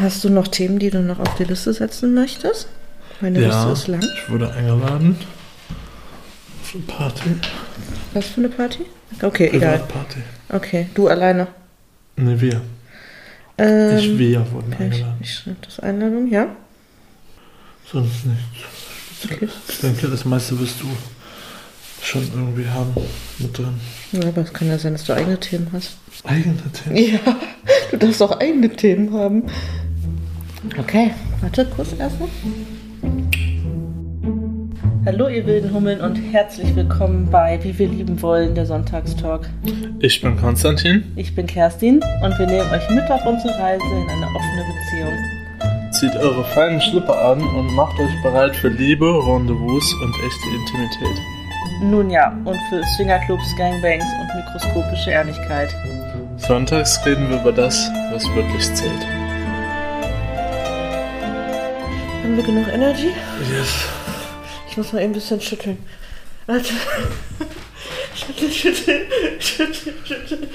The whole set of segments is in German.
Hast du noch Themen, die du noch auf die Liste setzen möchtest? Meine Liste ist lang. ich wurde eingeladen. Auf eine Party. Was für eine Party? Okay, egal. Privatparty. Okay, du alleine. Ne, wir. Ähm, ich, wir wurden okay, ich, eingeladen. ich schreibe das Einladung, ja? Sonst nichts. Okay. Ich denke, das meiste wirst du schon irgendwie haben mit drin. Ja, aber es kann ja sein, dass du eigene Themen hast. Eigene Themen. Ja, du darfst auch eigene Themen haben. Okay, warte kurz erstmal. Hallo ihr wilden Hummeln und herzlich willkommen bei Wie wir lieben wollen, der Sonntagstalk. Ich bin Konstantin. Ich bin Kerstin und wir nehmen euch mit auf unsere Reise in eine offene Beziehung. Zieht eure feinen Schlipper an und macht euch bereit für Liebe, Rendezvous und echte Intimität. Nun ja, und für Swingerclubs, Gangbangs und mikroskopische Ehrlichkeit. Sonntags reden wir über das, was wirklich zählt. Haben wir genug Energy? Yes. Ich muss mal eben ein bisschen schütteln. Warte. Schüttel, schüttel, schüttel, schüttel,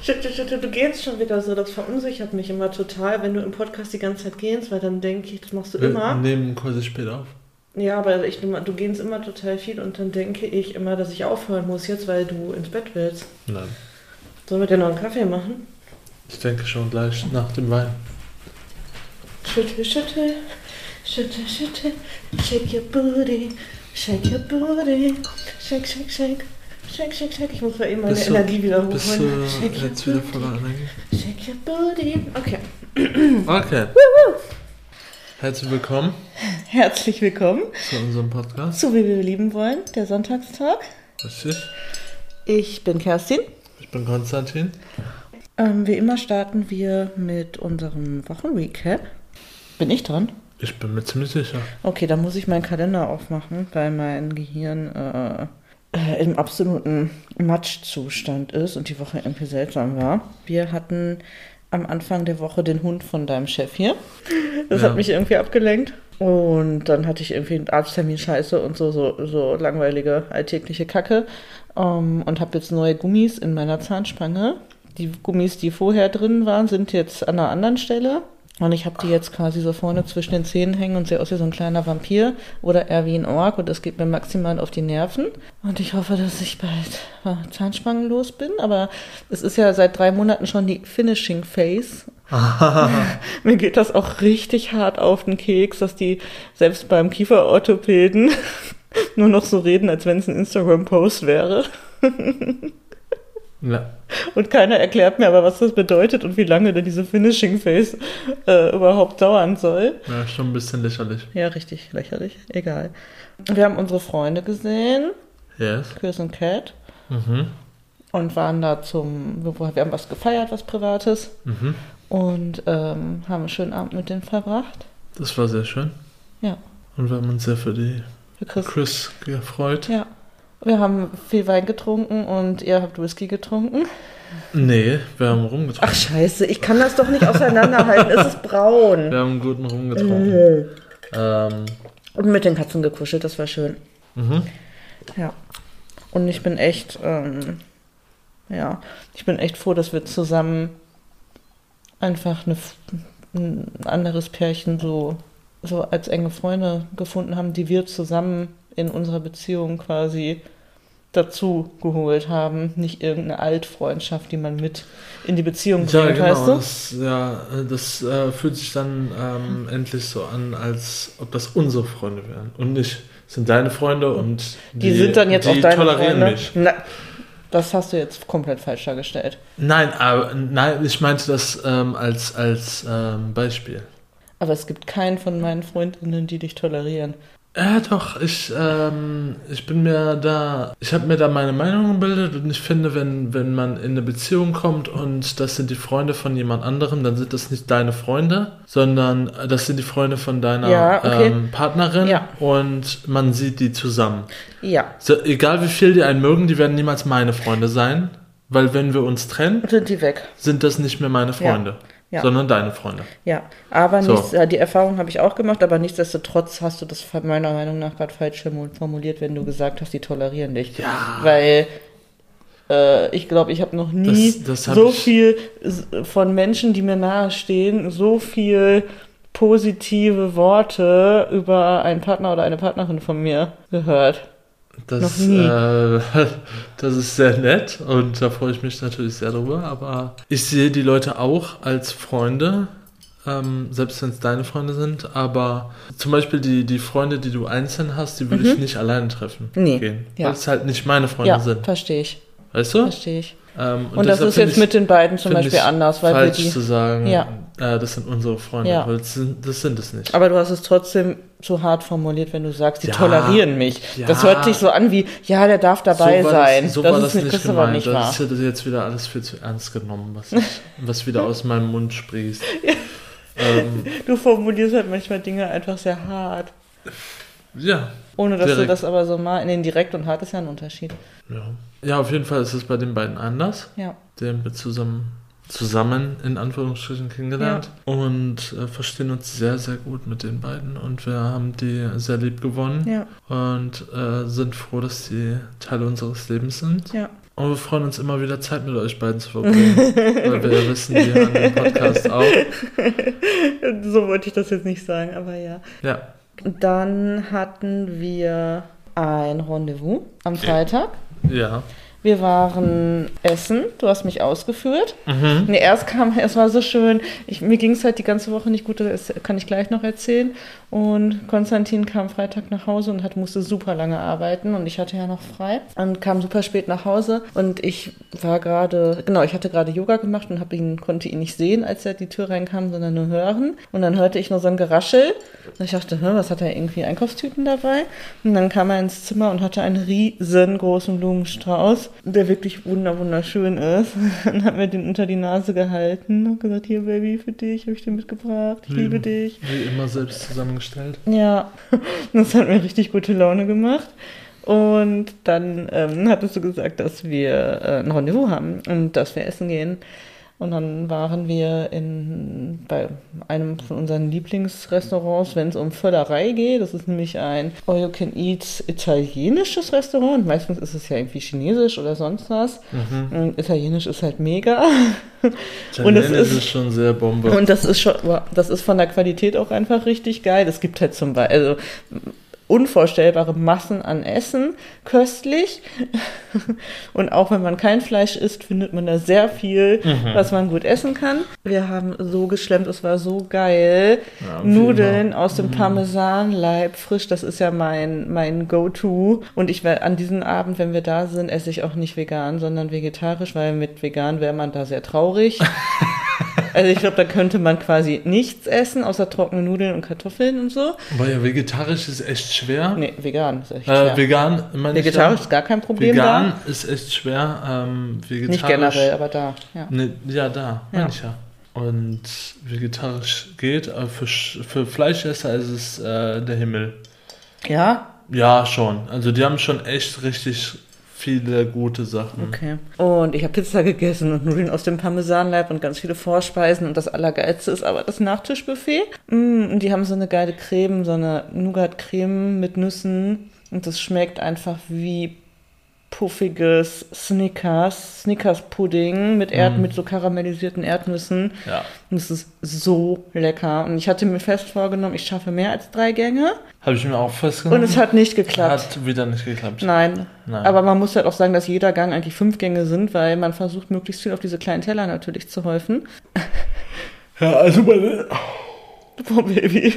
schüttel, schüttel. Du gehst schon wieder so. Das verunsichert mich immer total, wenn du im Podcast die ganze Zeit gehst, weil dann denke ich, das machst du Wir immer. nehmen quasi später auf. Ja, aber ich, du gehst immer total viel und dann denke ich immer, dass ich aufhören muss jetzt, weil du ins Bett willst. Nein. Sollen wir dir noch einen Kaffee machen? Ich denke schon gleich nach dem Wein. Schüttel, schüttel, schüttel, schüttel, shake your booty, shake your booty, shake, shake, shake, shake, shake, shake. Ich muss mal eben meine Bist Energie wieder Bist du Shake your jetzt wieder voller Energie? Shake your booty. Okay. Okay. Herzlich willkommen Herzlich willkommen zu unserem Podcast. zu Wie wir lieben wollen, der Sonntagstag. Richtig. Ich bin Kerstin. Ich bin Konstantin. Ähm, wie immer starten wir mit unserem Wochenrecap. Bin ich dran? Ich bin mir ziemlich sicher. Okay, dann muss ich meinen Kalender aufmachen, weil mein Gehirn äh, äh, im absoluten Matschzustand ist und die Woche irgendwie seltsam war. Wir hatten am Anfang der Woche den Hund von deinem Chef hier. Das Ja. hat mich irgendwie abgelenkt. Und dann hatte ich irgendwie einen Arzttermin scheiße und so, so, so langweilige alltägliche Kacke. Ähm, und habe jetzt neue Gummis in meiner Zahnspange. Die Gummis, die vorher drin waren, sind jetzt an einer anderen Stelle. Und ich habe die jetzt quasi so vorne zwischen den Zähnen hängen und sehe aus wie so ein kleiner Vampir oder eher wie ein Ork und das geht mir maximal auf die Nerven. Und ich hoffe, dass ich bald zahnspangenlos bin. Aber es ist ja seit drei Monaten schon die Finishing Phase. mir geht das auch richtig hart auf den Keks, dass die selbst beim Kieferorthopäden nur noch so reden, als wenn es ein Instagram-Post wäre. Ja. Und keiner erklärt mir aber, was das bedeutet und wie lange denn diese Finishing Phase äh, überhaupt dauern soll. ja, schon ein bisschen lächerlich. Ja, richtig lächerlich. Egal. Wir haben unsere Freunde gesehen, Yes. Chris und Cat, Mhm. und waren da zum, wir wir haben was gefeiert, was Privates, Mhm. und ähm, haben einen schönen Abend mit denen verbracht. Das war sehr schön. Ja, Und wir haben uns sehr für die für Chris. Chris gefreut. Ja. Wir haben viel Wein getrunken und ihr habt Whisky getrunken. Nee, wir haben rumgetrunken. Ach scheiße, ich kann das doch nicht auseinanderhalten. es ist braun. Wir haben guten Rum getrunken. Ähm, Und mit den Katzen gekuschelt, das war schön. mhm. Ja. Und ich bin echt, ähm, ja, ich bin echt froh, dass wir zusammen einfach eine, ein anderes Pärchen so, so als enge Freunde gefunden haben, die wir zusammen in unserer Beziehung quasi dazu geholt haben. Nicht irgendeine Altfreundschaft, die man mit in die Beziehung Ja, bringt, weißt genau. du? Das, ja, das äh, fühlt sich dann ähm, endlich so an, als ob das unsere Freunde wären. Und nicht, es sind deine Freunde und Die, sind dann jetzt die auch deine tolerieren Freunde. mich. Na, das hast du jetzt komplett falsch dargestellt. Nein, aber nein, ich meinte das ähm, als, als ähm, Beispiel. Aber es gibt keinen von meinen Freundinnen, die dich tolerieren. Ja, doch, ich, ähm, ich bin mir da, ich habe mir da meine Meinung gebildet und ich finde, wenn, wenn man in eine Beziehung kommt und das sind die Freunde von jemand anderem, dann sind das nicht deine Freunde, sondern das sind die Freunde von deiner Ja, okay. ähm, Partnerin Ja. und man sieht die zusammen. Ja, So, egal wie viel die einen mögen, die werden niemals meine Freunde sein, weil wenn wir uns trennen, sind die weg. sind das nicht mehr meine Freunde, Ja. Sondern deine Freunde. Ja, aber So. nichts, äh, die Erfahrung habe ich auch gemacht, aber nichtsdestotrotz hast du das meiner Meinung nach gerade falsch formuliert, wenn du gesagt hast, die tolerieren dich. Ja. Weil Äh, ich glaube, ich habe noch nie Das- das hab so viel von Menschen, die mir nahestehen, so viel positive Worte über einen Partner oder eine Partnerin von mir gehört. Das. Äh, das ist sehr nett und da freue ich mich natürlich sehr drüber. Aber ich sehe die Leute auch als Freunde, ähm, selbst wenn es deine Freunde sind. Aber zum Beispiel die, die Freunde, die du einzeln hast, die würde ich nicht alleine treffen Nee, gehen. ja. Weil es halt nicht meine Freunde Ja, sind. verstehe ich. Weißt du? Verstehe ich. Ähm, Und, das deshalb ist jetzt ich- mit den beiden zum Beispiel anders, weil wir falsch die. zu sagen, Ja. äh, das sind unsere Freunde, Ja. das sind, das sind es nicht. Aber du hast es trotzdem zu hart formuliert, wenn du sagst, die Ja, tolerieren mich. ja. Das hört sich so an wie, ja, der darf dabei war sein. Das, so das war ist das nicht, nicht das ist aber gemeint. nicht wahr. das ist jetzt wieder alles viel zu ernst genommen, was, ich, was wieder aus meinem Mund sprießt. ähm, Du formulierst halt manchmal Dinge einfach sehr hart. ja, Ohne dass du Direkt. das aber so mal, in den direkt und hart ist ja ein Unterschied. ja. Ja, auf jeden Fall ist es bei den beiden anders. Ja. Den wir zusammen, zusammen in Anführungsstrichen kennengelernt und äh, verstehen uns sehr, sehr gut mit den beiden und wir haben die sehr lieb gewonnen Ja, und äh, sind froh, dass sie Teil unseres Lebens sind. ja. Und wir freuen uns immer wieder Zeit mit euch beiden zu verbringen, weil wir ja wissen, wir hören den Podcast auch. So wollte ich das jetzt nicht sagen, aber ja. Ja, Dann hatten wir ein Rendezvous am Freitag. Ja. Wir waren essen, du hast mich ausgeführt. Mhm. Nee, erst kam, es war so schön. Ich, mir ging es halt die ganze Woche nicht gut, das kann ich gleich noch erzählen. Und Konstantin kam Freitag nach Hause und hat, musste super lange arbeiten und ich hatte ja noch frei und kam super spät nach Hause und ich war gerade, genau, ich hatte gerade Yoga gemacht und ihn, konnte ihn nicht sehen, als er die Tür reinkam, sondern nur hören. Und dann hörte ich nur so ein Geraschel und ich dachte, was hat er irgendwie Einkaufstüten dabei? Und dann kam er ins Zimmer und hatte einen riesengroßen Blumenstrauß, der wirklich wunder wunderschön ist. Und hat mir den unter die Nase gehalten und gesagt, hier Baby, für dich habe ich den mitgebracht. Ich liebe dich. Wie immer selbst zusammengestellt. Ja, das hat mir richtig gute Laune gemacht. Und dann ähm, hattest du gesagt, dass wir äh, ein Rendezvous haben und dass wir essen gehen. Und dann waren wir in, bei einem von unseren Lieblingsrestaurants, wenn es um Völlerei geht. Das ist nämlich ein All-You-Can-Eat italienisches Restaurant. Meistens ist es ja irgendwie chinesisch oder sonst was. Mhm. Italienisch ist halt mega. Und es ist- ist schon sehr Bombe. Und das ist schon, das ist von der Qualität auch einfach richtig geil. Es gibt halt zum Beispiel, also unvorstellbare Massen an Essen, köstlich. Und auch wenn man kein Fleisch isst, findet man da sehr viel, Mhm. was man gut essen kann. Wir haben so geschlemmt, es war so geil. Ja, Nudeln aus dem Mhm. Parmesanleib frisch, das ist ja mein, mein Go-To. Und ich werde an diesem Abend, wenn wir da sind, esse ich auch nicht vegan, sondern vegetarisch, weil mit vegan wäre man da sehr traurig. Also ich glaube, da könnte man quasi nichts essen, außer trockene Nudeln und Kartoffeln und so. Aber ja, vegetarisch ist echt schwer. Nee, vegan ist echt äh, schwer. vegan, meine Vegetarisch ist gar kein Problem Vegan ist echt schwer. Ähm, da. vegetarisch, Nicht generell, aber da. Ja. Ne, ja, da, Ja. meine ich ja. Und vegetarisch geht, aber für, für Fleischesser ist es äh, der Himmel. ja? Ja, schon. Also die haben schon echt richtig viele gute Sachen. Okay. Und ich habe Pizza gegessen und Nudeln aus dem Parmesanleib und ganz viele Vorspeisen. Und das Allergeilste ist aber das Nachtischbuffet. Mm, und die haben so eine geile Creme, so eine Nougat-Creme mit Nüssen. Und das schmeckt einfach wie puffiges Snickers, Snickers-Pudding mit, Erd Mm. mit so karamellisierten Erdnüssen. Ja. Und es ist so lecker. Und ich hatte mir fest vorgenommen, ich schaffe mehr als drei Gänge. Habe ich mir auch festgenommen. Und es hat nicht geklappt. Hat wieder nicht geklappt. Nein. Nein. Aber man muss halt auch sagen, dass jeder Gang eigentlich fünf Gänge sind, weil man versucht, möglichst viel auf diese kleinen Teller natürlich zu häufen. Ja, also meine, Boah, Baby.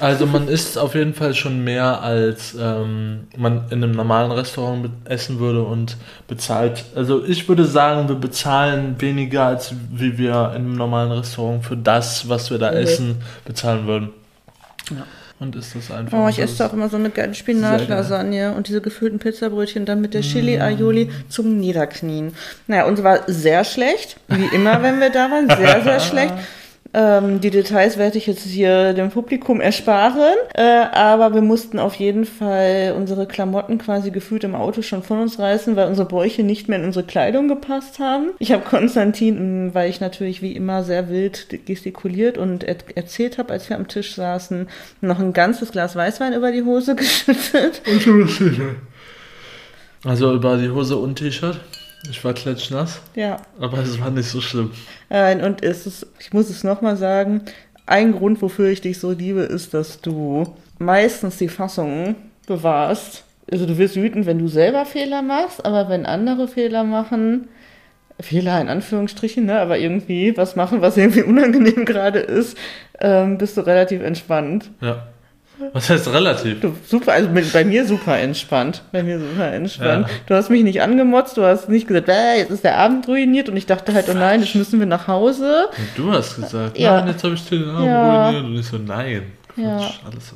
Also man isst auf jeden Fall schon mehr, als ähm, man in einem normalen Restaurant essen würde und bezahlt. Also ich würde sagen, wir bezahlen weniger, als wie wir in einem normalen Restaurant für das, was wir da Mhm. essen, bezahlen würden. Ja. Und ist das einfach. Oh, ich esse auch immer so eine geile Spinatlasagne und diese gefüllten Pizzabrötchen dann mit der Chili-Aioli zum Niederknien. Naja, uns war sehr schlecht, wie immer, wenn wir da waren, sehr, sehr schlecht. Ähm, die Details werde ich jetzt hier dem Publikum ersparen, äh, aber wir mussten auf jeden Fall unsere Klamotten quasi gefühlt im Auto schon von uns reißen, weil unsere Bäuche nicht mehr in unsere Kleidung gepasst haben. Ich habe Konstantin, mh, weil ich natürlich wie immer sehr wild gestikuliert und er erzählt habe, als wir am Tisch saßen, noch ein ganzes Glas Weißwein über die Hose geschüttet. Also über die Hose und T-Shirt. Ich war klatschnass, Ja. aber es war nicht so schlimm. Nein, und es ist, ich muss es nochmal sagen, ein Grund, wofür ich dich so liebe, ist, dass du meistens die Fassung bewahrst. Also du wirst wütend, wenn du selber Fehler machst, aber wenn andere Fehler machen, Fehler in Anführungsstrichen, ne, aber irgendwie was machen, was irgendwie unangenehm gerade ist, ähm, bist du relativ entspannt. Ja. Was heißt relativ? Du, super, also mit, bei mir super entspannt. Bei mir super entspannt. Ja. Du hast mich nicht angemotzt, du hast nicht gesagt, äh, jetzt ist der Abend ruiniert und ich dachte halt, oh nein, jetzt müssen wir nach Hause. Und du hast gesagt, Ja. nein, jetzt habe ich den Abend Ja. ruiniert. Und ich so, nein. Quatsch, Ja. alles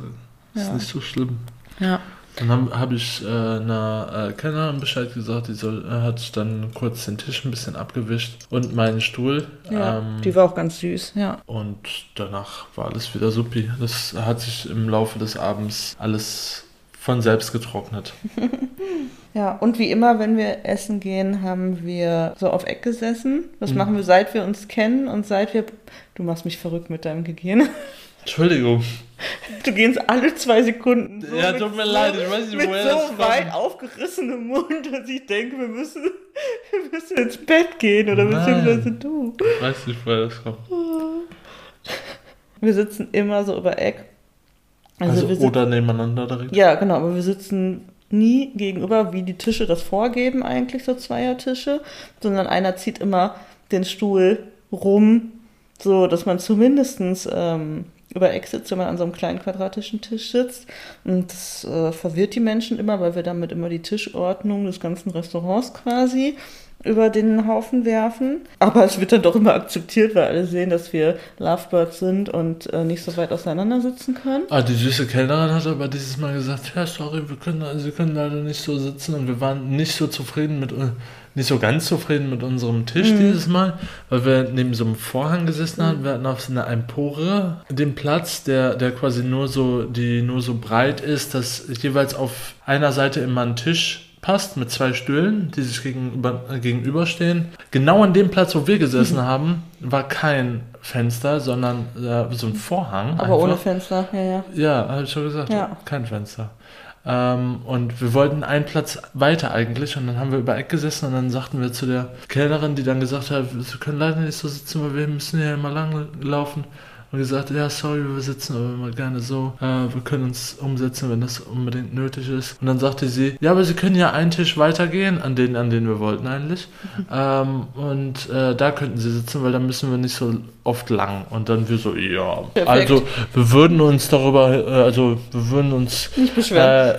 ist Ja. nicht so schlimm. Ja. Dann habe hab ich äh, einer äh, Kellnerin Bescheid gesagt, die soll, äh, hat dann kurz den Tisch ein bisschen abgewischt und meinen Stuhl. Ja, ähm, die war auch ganz süß, ja. und danach war alles wieder supi. Das hat sich im Laufe des Abends alles von selbst getrocknet. Ja, und wie immer, wenn wir essen gehen, haben wir so auf Eck gesessen. Das Mhm. machen wir, seit wir uns kennen und seit wir. Du machst mich verrückt mit deinem Gehen. Entschuldigung. Du gehst alle zwei Sekunden. So Ja, tut mir so, leid, ich weiß nicht, mit woher so das kommt. weit aufgerissenem Mund, dass ich denke, wir müssen, wir müssen ins Bett gehen oder Nein. beziehungsweise du. Ich weiß nicht, woher das kommt. Wir sitzen immer so über Eck. Also, sitzen, oder nebeneinander direkt. Ja, genau, aber wir sitzen nie gegenüber, wie die Tische das vorgeben, eigentlich so Zweiertische, sondern einer zieht immer den Stuhl rum, so dass man zumindestens ähm, über sitzt, wenn man an so einem kleinen quadratischen Tisch sitzt. Und das äh, verwirrt die Menschen immer, weil wir damit immer die Tischordnung des ganzen Restaurants quasi über den Haufen werfen. Aber es wird dann doch immer akzeptiert, weil alle sehen, dass wir Lovebirds sind und äh, nicht so weit auseinander sitzen können. Ah, die süße Kellnerin hat aber dieses Mal gesagt, ja, sorry, wir können, wir können leider nicht so sitzen und wir waren nicht so zufrieden mit, äh, nicht so ganz zufrieden mit unserem Tisch Mhm. dieses Mal, weil wir neben so einem Vorhang gesessen haben. Wir hatten auf so einer Empore den Platz, der, der quasi nur so, die nur so breit ist, dass jeweils auf einer Seite immer ein Tisch passt mit zwei Stühlen, die sich gegenüber, äh, gegenüberstehen. Genau an dem Platz, wo wir gesessen haben, war kein Fenster, sondern äh, so ein Vorhang. Aber einfach. ohne Fenster, ja, ja. Ja, habe ich schon gesagt. Ja. Kein Fenster. Ähm, und wir wollten einen Platz weiter eigentlich und dann haben wir über Eck gesessen und dann sagten wir zu der Kellnerin, die dann gesagt hat, wir können leider nicht so sitzen, weil wir müssen ja immer lang laufen. Und gesagt, ja, sorry, wir sitzen aber immer gerne so. Äh, wir können uns umsetzen, wenn das unbedingt nötig ist. Und dann sagte sie, ja, aber Sie können ja einen Tisch weitergehen, an den, an den wir wollten eigentlich. ähm, und äh, da könnten Sie sitzen, weil dann müssen wir nicht so oft lang. Und dann wir so, ja. Perfekt. Also wir würden uns darüber, äh, also wir würden uns Nicht beschweren.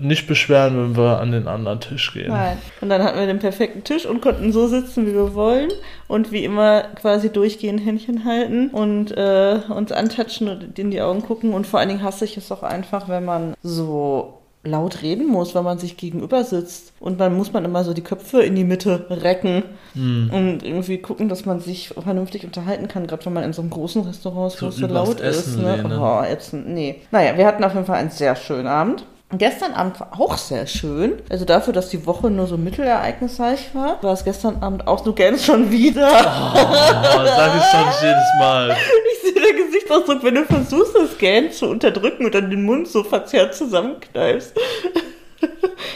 Nicht beschweren, wenn wir an den anderen Tisch gehen. Nein. Und dann hatten wir den perfekten Tisch und konnten so sitzen, wie wir wollen. Und wie immer quasi durchgehend Händchen halten und äh, uns antatschen und in die Augen gucken. Und vor allen Dingen hasse ich es auch einfach, wenn man so laut reden muss, wenn man sich gegenüber sitzt. Und dann muss man immer so die Köpfe in die Mitte recken Hm. und irgendwie gucken, dass man sich vernünftig unterhalten kann, gerade wenn man in so einem großen Restaurant So so laut ist. Ne? lehnen. Oh, ätzend, nee. Naja, wir hatten auf jeden Fall einen sehr schönen Abend. Gestern Abend war auch sehr schön. Also dafür, dass die Woche nur so mittelereignisreich war, war es gestern Abend auch, du gähnst schon wieder. Oh, sag ich doch nicht jedes Mal. Ich sehe der Gesichtsausdruck, wenn du versuchst, das Gähnen zu unterdrücken und dann den Mund so verzerrt zusammenkneifst.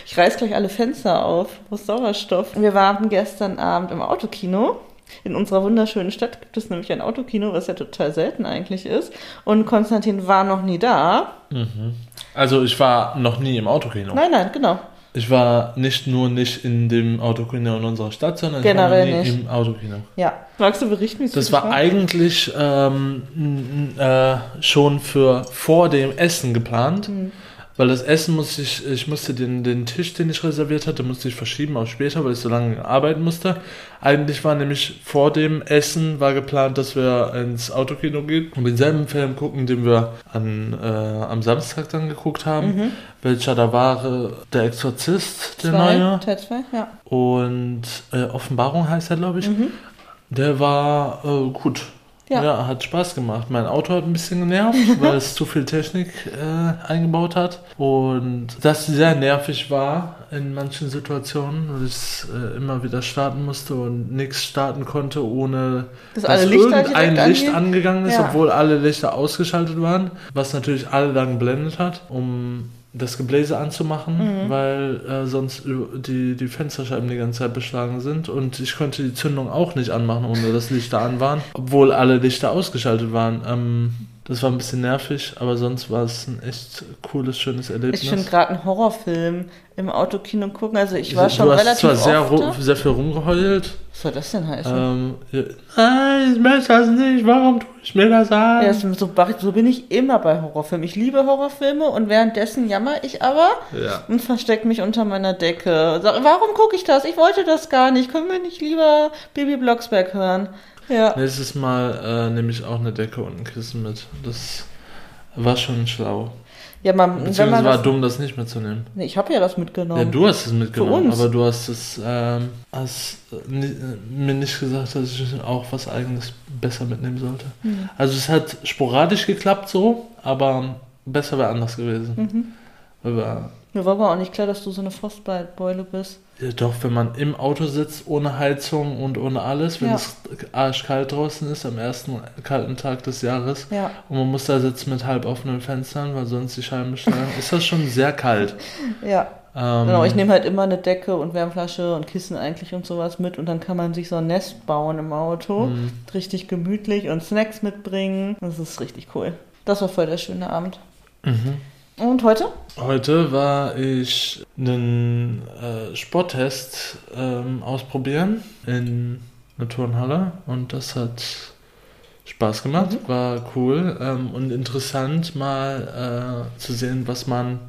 Ich reiß gleich alle Fenster auf, aus Sauerstoff. Wir waren gestern Abend im Autokino. In unserer wunderschönen Stadt gibt es nämlich ein Autokino, was ja total selten eigentlich ist. Und Konstantin war noch nie da. Also ich war noch nie im Autokino. Nein, nein, genau. Ich war nicht nur nicht in dem Autokino in unserer Stadt, sondern Generell ich war nie nicht. im Autokino. Ja. Magst du berichten, wie es Das war eigentlich ähm, n- n- äh, schon für vor dem Essen geplant. Mhm. Weil das Essen musste ich, ich musste den, den Tisch, den ich reserviert hatte, musste ich verschieben auf später, weil ich so lange arbeiten musste. Eigentlich war nämlich vor dem Essen war geplant, dass wir ins Autokino gehen und denselben Film gucken, den wir an, äh, am Samstag dann geguckt haben. Mhm. Welcher da war Der Exorzist, der Zwei, neue. Teil 2, ja. Und äh, Offenbarung heißt er, glaube ich. Der war äh, gut. Ja. Ja. hat Spaß gemacht. Mein Auto hat ein bisschen genervt, weil es zu viel Technik äh, eingebaut hat. Und das sehr nervig war in manchen Situationen, weil ich es äh, immer wieder starten musste und nichts starten konnte, ohne Dass Lichter irgendein Licht angehen? angegangen ist, Ja. obwohl alle Lichter ausgeschaltet waren, was natürlich alle dann geblendet hat, um das Gebläse anzumachen, weil äh, sonst die, die Fensterscheiben die ganze Zeit beschlagen sind und ich konnte die Zündung auch nicht anmachen, ohne dass Lichter an waren, obwohl alle Lichter ausgeschaltet waren. Ähm, das war ein bisschen nervig, aber sonst war es ein echt cooles, schönes Erlebnis. Ich finde gerade einen Horrorfilm im Autokino gucken. Also ich war schon du hast relativ zwar sehr, oft sehr viel rumgeheult. Was soll das denn heißen? Ähm, ja, Nein, ich möchte das nicht. Warum tue ich mir das an? Ja, so, so so bin ich immer bei Horrorfilmen. Ich liebe Horrorfilme und währenddessen jammer ich aber Ja. und verstecke mich unter meiner Decke. Sag, warum gucke ich das? Ich wollte das gar nicht. Können wir nicht lieber Baby Blocksberg hören? Ja. Nächstes Mal äh, nehme ich auch eine Decke und ein Kissen mit. Das war schon schlau. Ja, man, wenn Beziehungsweise man war das, dumm, das nicht mitzunehmen. nee, ich habe ja das mitgenommen. Ja, du hast es mitgenommen, uns. aber du hast es ähm, hast, äh, äh, mir nicht gesagt, dass ich auch was eigenes besser mitnehmen sollte. Mhm. Also es hat sporadisch geklappt so, aber besser wäre anders gewesen. Mhm. Mir war aber auch nicht klar, dass du so eine Frostbeule bist. Doch, wenn man im Auto sitzt, ohne Heizung und ohne alles, wenn Ja. es arschkalt draußen ist, am ersten kalten Tag des Jahres, Ja. und man muss da sitzen mit halb offenen Fenstern, weil sonst die Scheiben beschlagen, ist das schon sehr kalt. Ja. Ähm, Genau, ich nehme halt immer eine Decke und Wärmflasche und Kissen eigentlich und sowas mit und dann kann man sich so ein Nest bauen im Auto. Mhm. Richtig gemütlich und Snacks mitbringen. Das ist richtig cool. Das war voll der schöne Abend. Mhm. Und heute? Heute war ich einen äh, Sporttest ähm, ausprobieren in einer Turnhalle und das hat Spaß gemacht, Mhm. war cool ähm, und interessant mal äh, zu sehen, was man,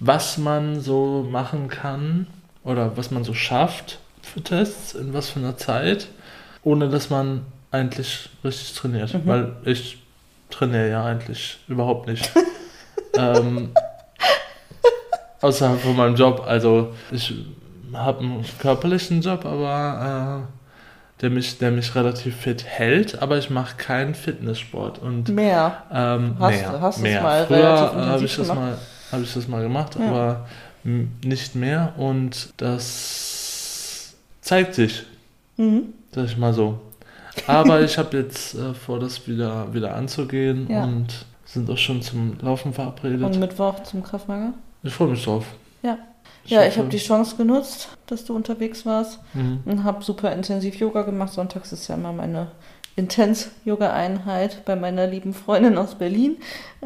was man so machen kann oder was man so schafft für Tests, in was für einer Zeit, ohne dass man eigentlich richtig trainiert, Mhm. weil ich trainiere ja eigentlich überhaupt nicht. ähm, außerhalb von meinem Job. Also ich habe einen körperlichen Job, aber äh, der, mich, der mich relativ fit hält, aber ich mache keinen Fitnesssport. Und Mehr. ähm, Hast- mehr, hast es mehr. mal Früher habe ich, das mal- hab ich das mal gemacht, Ja. aber nicht mehr. Und das zeigt sich, Mhm. sag ich mal so. Aber ich habe jetzt äh, vor, das wieder, wieder anzugehen Ja. und sind auch schon zum Laufen verabredet. Und Mittwoch zum Kraftmager? ich freue mich drauf. Ja. Ja, ich hoffe- habe die Chance genutzt, dass du unterwegs warst Mhm. und habe super intensiv Yoga gemacht. Sonntags ist ja immer meine Intens-Yoga-Einheit bei meiner lieben Freundin aus Berlin.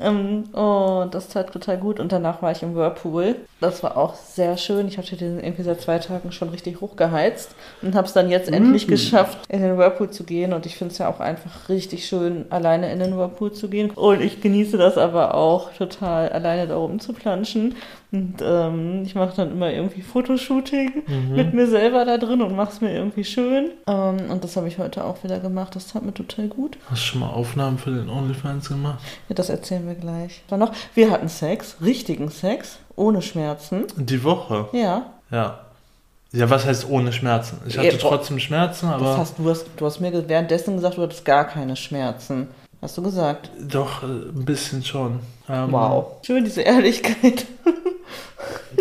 Ähm, und das tat total gut. Und danach war ich im Whirlpool. Das war auch sehr schön. Ich hatte den irgendwie seit zwei Tagen schon richtig hochgeheizt und habe es dann jetzt endlich Mhm. geschafft, in den Whirlpool zu gehen. Und ich finde es ja auch einfach richtig schön, alleine in den Whirlpool zu gehen. Und ich genieße das aber auch total, alleine da oben zu planschen. Und ähm, ich mache dann immer irgendwie Fotoshooting Mhm. mit mir selber da drin und mache es mir irgendwie schön. Ähm, und das habe ich heute auch wieder gemacht. Das tat mir total gut. Hast du schon mal Aufnahmen für den OnlyFans gemacht? Ja, das erzählen wir gleich. Dann noch, wir hatten Sex, richtigen Sex, ohne Schmerzen. Die Woche? Ja, Ja. Ja, was heißt ohne Schmerzen? Ich hatte oh. trotzdem Schmerzen, das aber hast du, hast, du hast mir währenddessen gesagt, du hattest gar keine Schmerzen. Hast du gesagt? doch äh, ein bisschen schon. Ähm, Wow. Schön, diese Ehrlichkeit.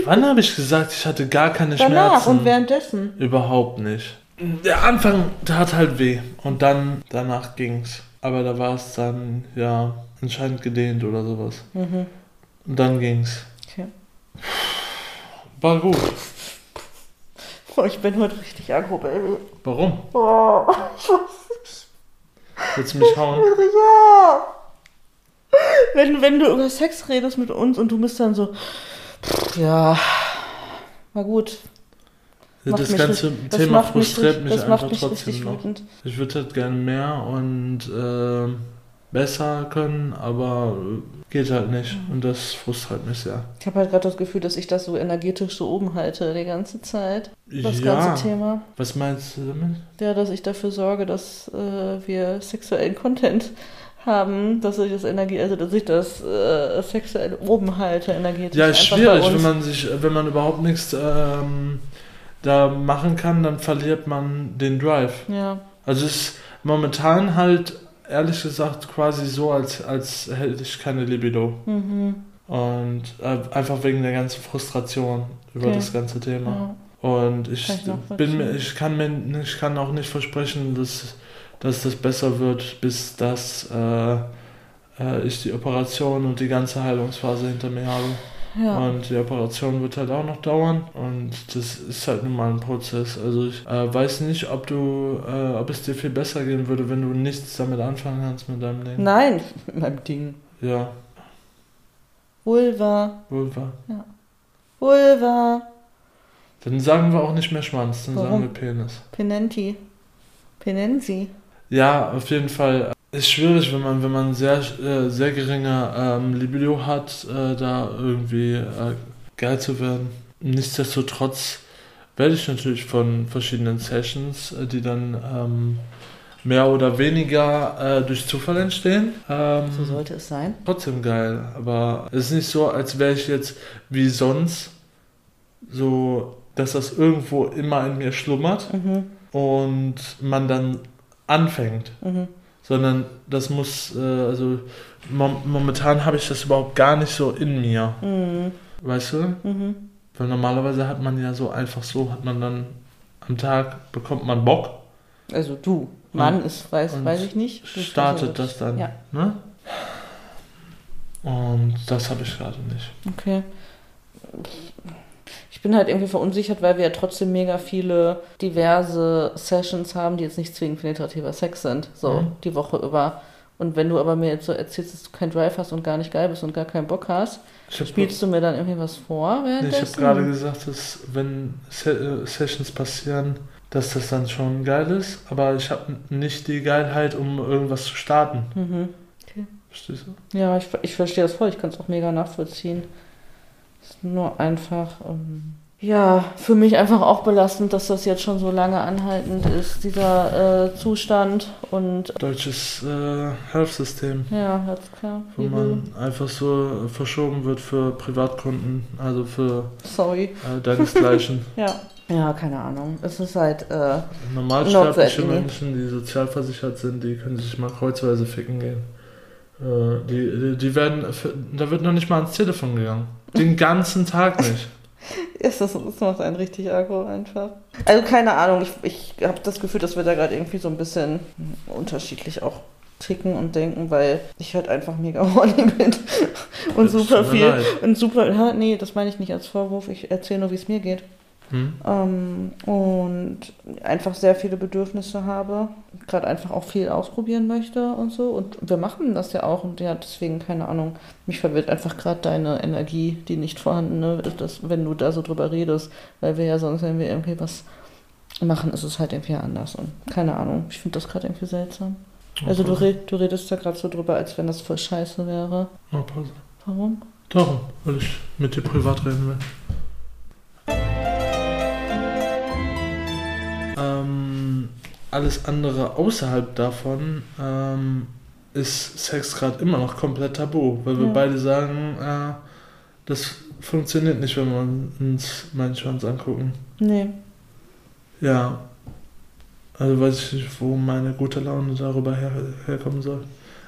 Wann habe ich gesagt, ich hatte gar keine Danach Schmerzen? und währenddessen. Überhaupt nicht. Der Anfang tat halt weh und dann danach ging's. Aber da war es dann ja anscheinend gedehnt oder sowas. Mhm. Und dann ging's. Okay. War gut. Oh, ich bin heute richtig aggro, Baby. Warum? Oh. Willst du mich hauen? Ja. Wenn, wenn du über Sex redest mit uns und du bist dann so, ja, war gut. Macht das mich ganze das Thema macht mich frustriert mich, das einfach mich trotzdem noch. wütend. Ich würde halt gerne mehr und äh, besser können, aber äh, geht halt nicht. Mhm. Und das frustriert mich sehr. Ich habe halt gerade das Gefühl, dass ich das so energetisch so oben halte die ganze Zeit. Das ja, ganze Thema. was meinst du damit? Ja, dass ich dafür sorge, dass äh, wir sexuellen Content haben, dass ich das Energie, also dass ich das äh, sexuell oben halte, energetisch. Ja, ist schwierig, wenn man sich, wenn man überhaupt nichts ähm, da machen kann, dann verliert man den Drive. Ja, Also es ist momentan halt ehrlich gesagt quasi so, als, als hätte ich keine Libido. mhm. Und äh, einfach wegen der ganzen Frustration über Okay. das ganze Thema. ja. Und ich Kann ich bin mir, ich kann mir, ich kann auch nicht versprechen, dass, dass das besser wird, bis das äh, äh, ich die Operation und die ganze Heilungsphase hinter mir habe. Ja. Und die Operation wird halt auch noch dauern. Und das ist halt nun mal ein Prozess. Also ich äh, weiß nicht, ob du, äh, ob es dir viel besser gehen würde, wenn du nichts damit anfangen kannst mit deinem Leben. Nein, mit meinem Ding. Ja, Vulva. Vulva. Vulva. Dann sagen wir auch nicht mehr Schwanz, dann Warum? sagen wir Penis. Penenti. Penensi. Ja, auf jeden Fall. Ist schwierig, wenn man, wenn man sehr, äh, sehr geringe ähm, Libido hat, äh, da irgendwie äh, geil zu werden. Nichtsdestotrotz werde ich natürlich von verschiedenen Sessions, äh, die dann ähm, mehr oder weniger äh, durch Zufall entstehen. Ähm, So sollte es sein. trotzdem geil. Aber es ist nicht so, als wäre ich jetzt wie sonst so, dass das irgendwo immer in mir schlummert Mhm. und man dann anfängt. Mhm. Sondern das muss, äh, also mom momentan habe ich das überhaupt gar nicht so in mir. Mhm. Weißt du? Mhm. Weil normalerweise hat man ja so einfach so, hat man dann am Tag, bekommt man Bock, Also du. Mann ist, weiß, weiß ich nicht. Du startet das dann. Ja. Ne? Und das habe ich gerade nicht. Okay. Ich bin halt irgendwie verunsichert, weil wir ja trotzdem mega viele diverse Sessions haben, die jetzt nicht zwingend penetrativer Sex sind, so Mhm. die Woche über. Und wenn du aber mir jetzt so erzählst, dass du keinen Drive hast und gar nicht geil bist und gar keinen Bock hast, habe spielst du mir dann irgendwie was vor nee, ich hab währenddessen? gerade gesagt, dass wenn Se äh, Sessions passieren, dass das dann schon geil ist, aber ich habe nicht die Geilheit, um irgendwas zu starten. Mhm. Verstehst du? Ja, ich, ich verstehe das voll, ich kann es auch mega nachvollziehen. Es ist nur einfach, ähm, ja, für mich einfach auch belastend, dass das jetzt schon so lange anhaltend ist, dieser äh, Zustand. Und Deutsches äh, Health-System, ja, ganz klar. wo übel. man einfach so verschoben wird für Privatkunden, also für Sorry. äh, deinesgleichen. Ja. Ja, keine Ahnung. Es ist halt, äh, Normalsterbliche. Menschen, die sozialversichert sind, die können sich mal kreuzweise ficken gehen. Äh, die, die, werden, da wird noch nicht mal ans Telefon gegangen. Den ganzen Tag nicht. ist das, das macht einen richtig aggro einfach. Also keine Ahnung, ich, ich habe das Gefühl, dass wir da gerade irgendwie so ein bisschen unterschiedlich auch ticken und denken, weil ich halt einfach mega horny bin und Das super viel leid. und super, ja, nee, das meine ich nicht als Vorwurf, ich erzähle nur, wie es mir geht. Hm? Ähm, und einfach sehr viele Bedürfnisse habe, gerade einfach auch viel ausprobieren möchte und so. Und wir machen das ja auch und ja, deswegen, keine Ahnung, mich verwirrt einfach gerade deine Energie, die nicht vorhandene, das, wenn du da so drüber redest, weil wir ja sonst, wenn wir irgendwie was machen, ist es halt irgendwie anders und keine Ahnung, ich finde das gerade irgendwie seltsam. Also du, Okay. red, du redest da gerade so drüber, als wenn das voll scheiße wäre. Oh, Pause. Warum? Darum, weil ich mit dir privat reden will. Ähm, alles andere außerhalb davon ähm, ist Sex gerade immer noch komplett tabu, weil wir Ja. beide sagen, äh, das funktioniert nicht, wenn wir uns meinen Schwanz angucken. Nee. Ja. Also weiß ich nicht, wo meine gute Laune darüber her, herkommen soll.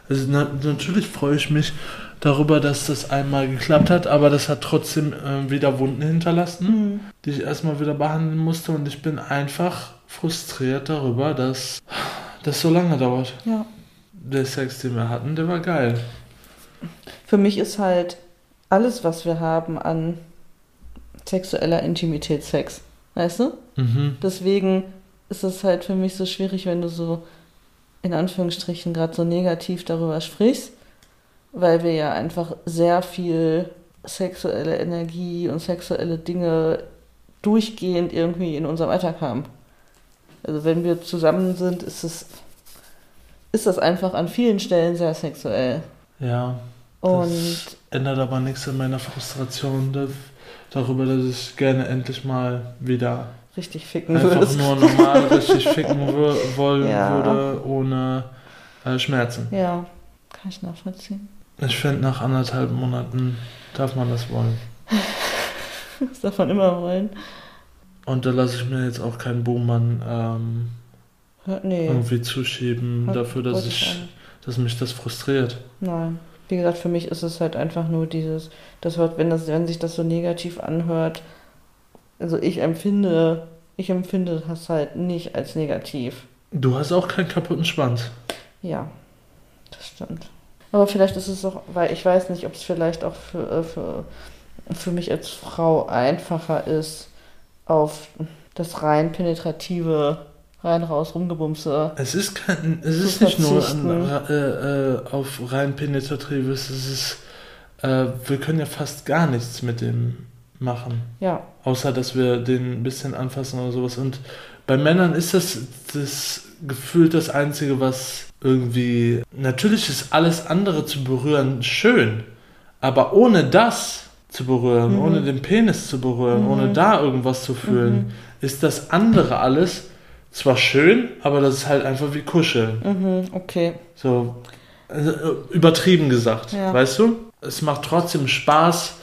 Also na, natürlich freue ich mich darüber, dass das einmal geklappt hat, aber das hat trotzdem äh, wieder Wunden hinterlassen, Hm. die ich erstmal wieder behandeln musste und ich bin einfach frustriert darüber, dass das so lange dauert. Ja. Der Sex, den wir hatten, der war geil. Für mich ist halt alles, was wir haben an sexueller Intimität Sex. Weißt du? Mhm. Deswegen ist es halt für mich so schwierig, wenn du so in Anführungsstrichen gerade so negativ darüber sprichst, weil wir ja einfach sehr viel sexuelle Energie und sexuelle Dinge durchgehend irgendwie in unserem Alltag haben. Also wenn wir zusammen sind, ist es ist das einfach an vielen Stellen sehr sexuell. Ja. Und Das ändert aber nichts an meiner Frustration da- darüber, dass ich gerne endlich mal wieder richtig ficken einfach würdest. nur normal richtig ficken wollen Ja. würde, ohne äh, Schmerzen. Ja, kann ich nachvollziehen. Ich finde, nach anderthalb Monaten darf man das wollen. Das darf man immer wollen. Und da lasse ich mir jetzt auch keinen Buhmann ähm, Nee. irgendwie zuschieben Hat- dafür, dass, ich, dass mich das frustriert. Nein. Wie gesagt, für mich ist es halt einfach nur dieses, das hört, wenn das, wenn sich das so negativ anhört, also ich empfinde, ich empfinde das halt nicht als negativ. Du hast auch keinen kaputten Schwanz. Ja, das stimmt. Aber vielleicht ist es auch, weil ich weiß nicht, ob es vielleicht auch für, äh, für für mich als Frau einfacher ist, auf das rein penetrative, rein raus rumgebumse. Es ist kein, es ist nicht nur an, äh, äh, auf rein penetratives, es ist, äh, wir können ja fast gar nichts mit dem machen. Ja, Außer, dass wir den ein bisschen anfassen oder sowas. Und bei Männern ist das, das gefühlt das Einzige, was irgendwie. Natürlich ist alles andere zu berühren schön. Aber ohne das zu berühren, Mhm. ohne den Penis zu berühren, Mhm. ohne da irgendwas zu fühlen, ist das andere alles zwar schön, aber das ist halt einfach wie Kuscheln. mhm, okay. So also, äh, übertrieben gesagt, Ja. weißt du? Es macht trotzdem Spaß,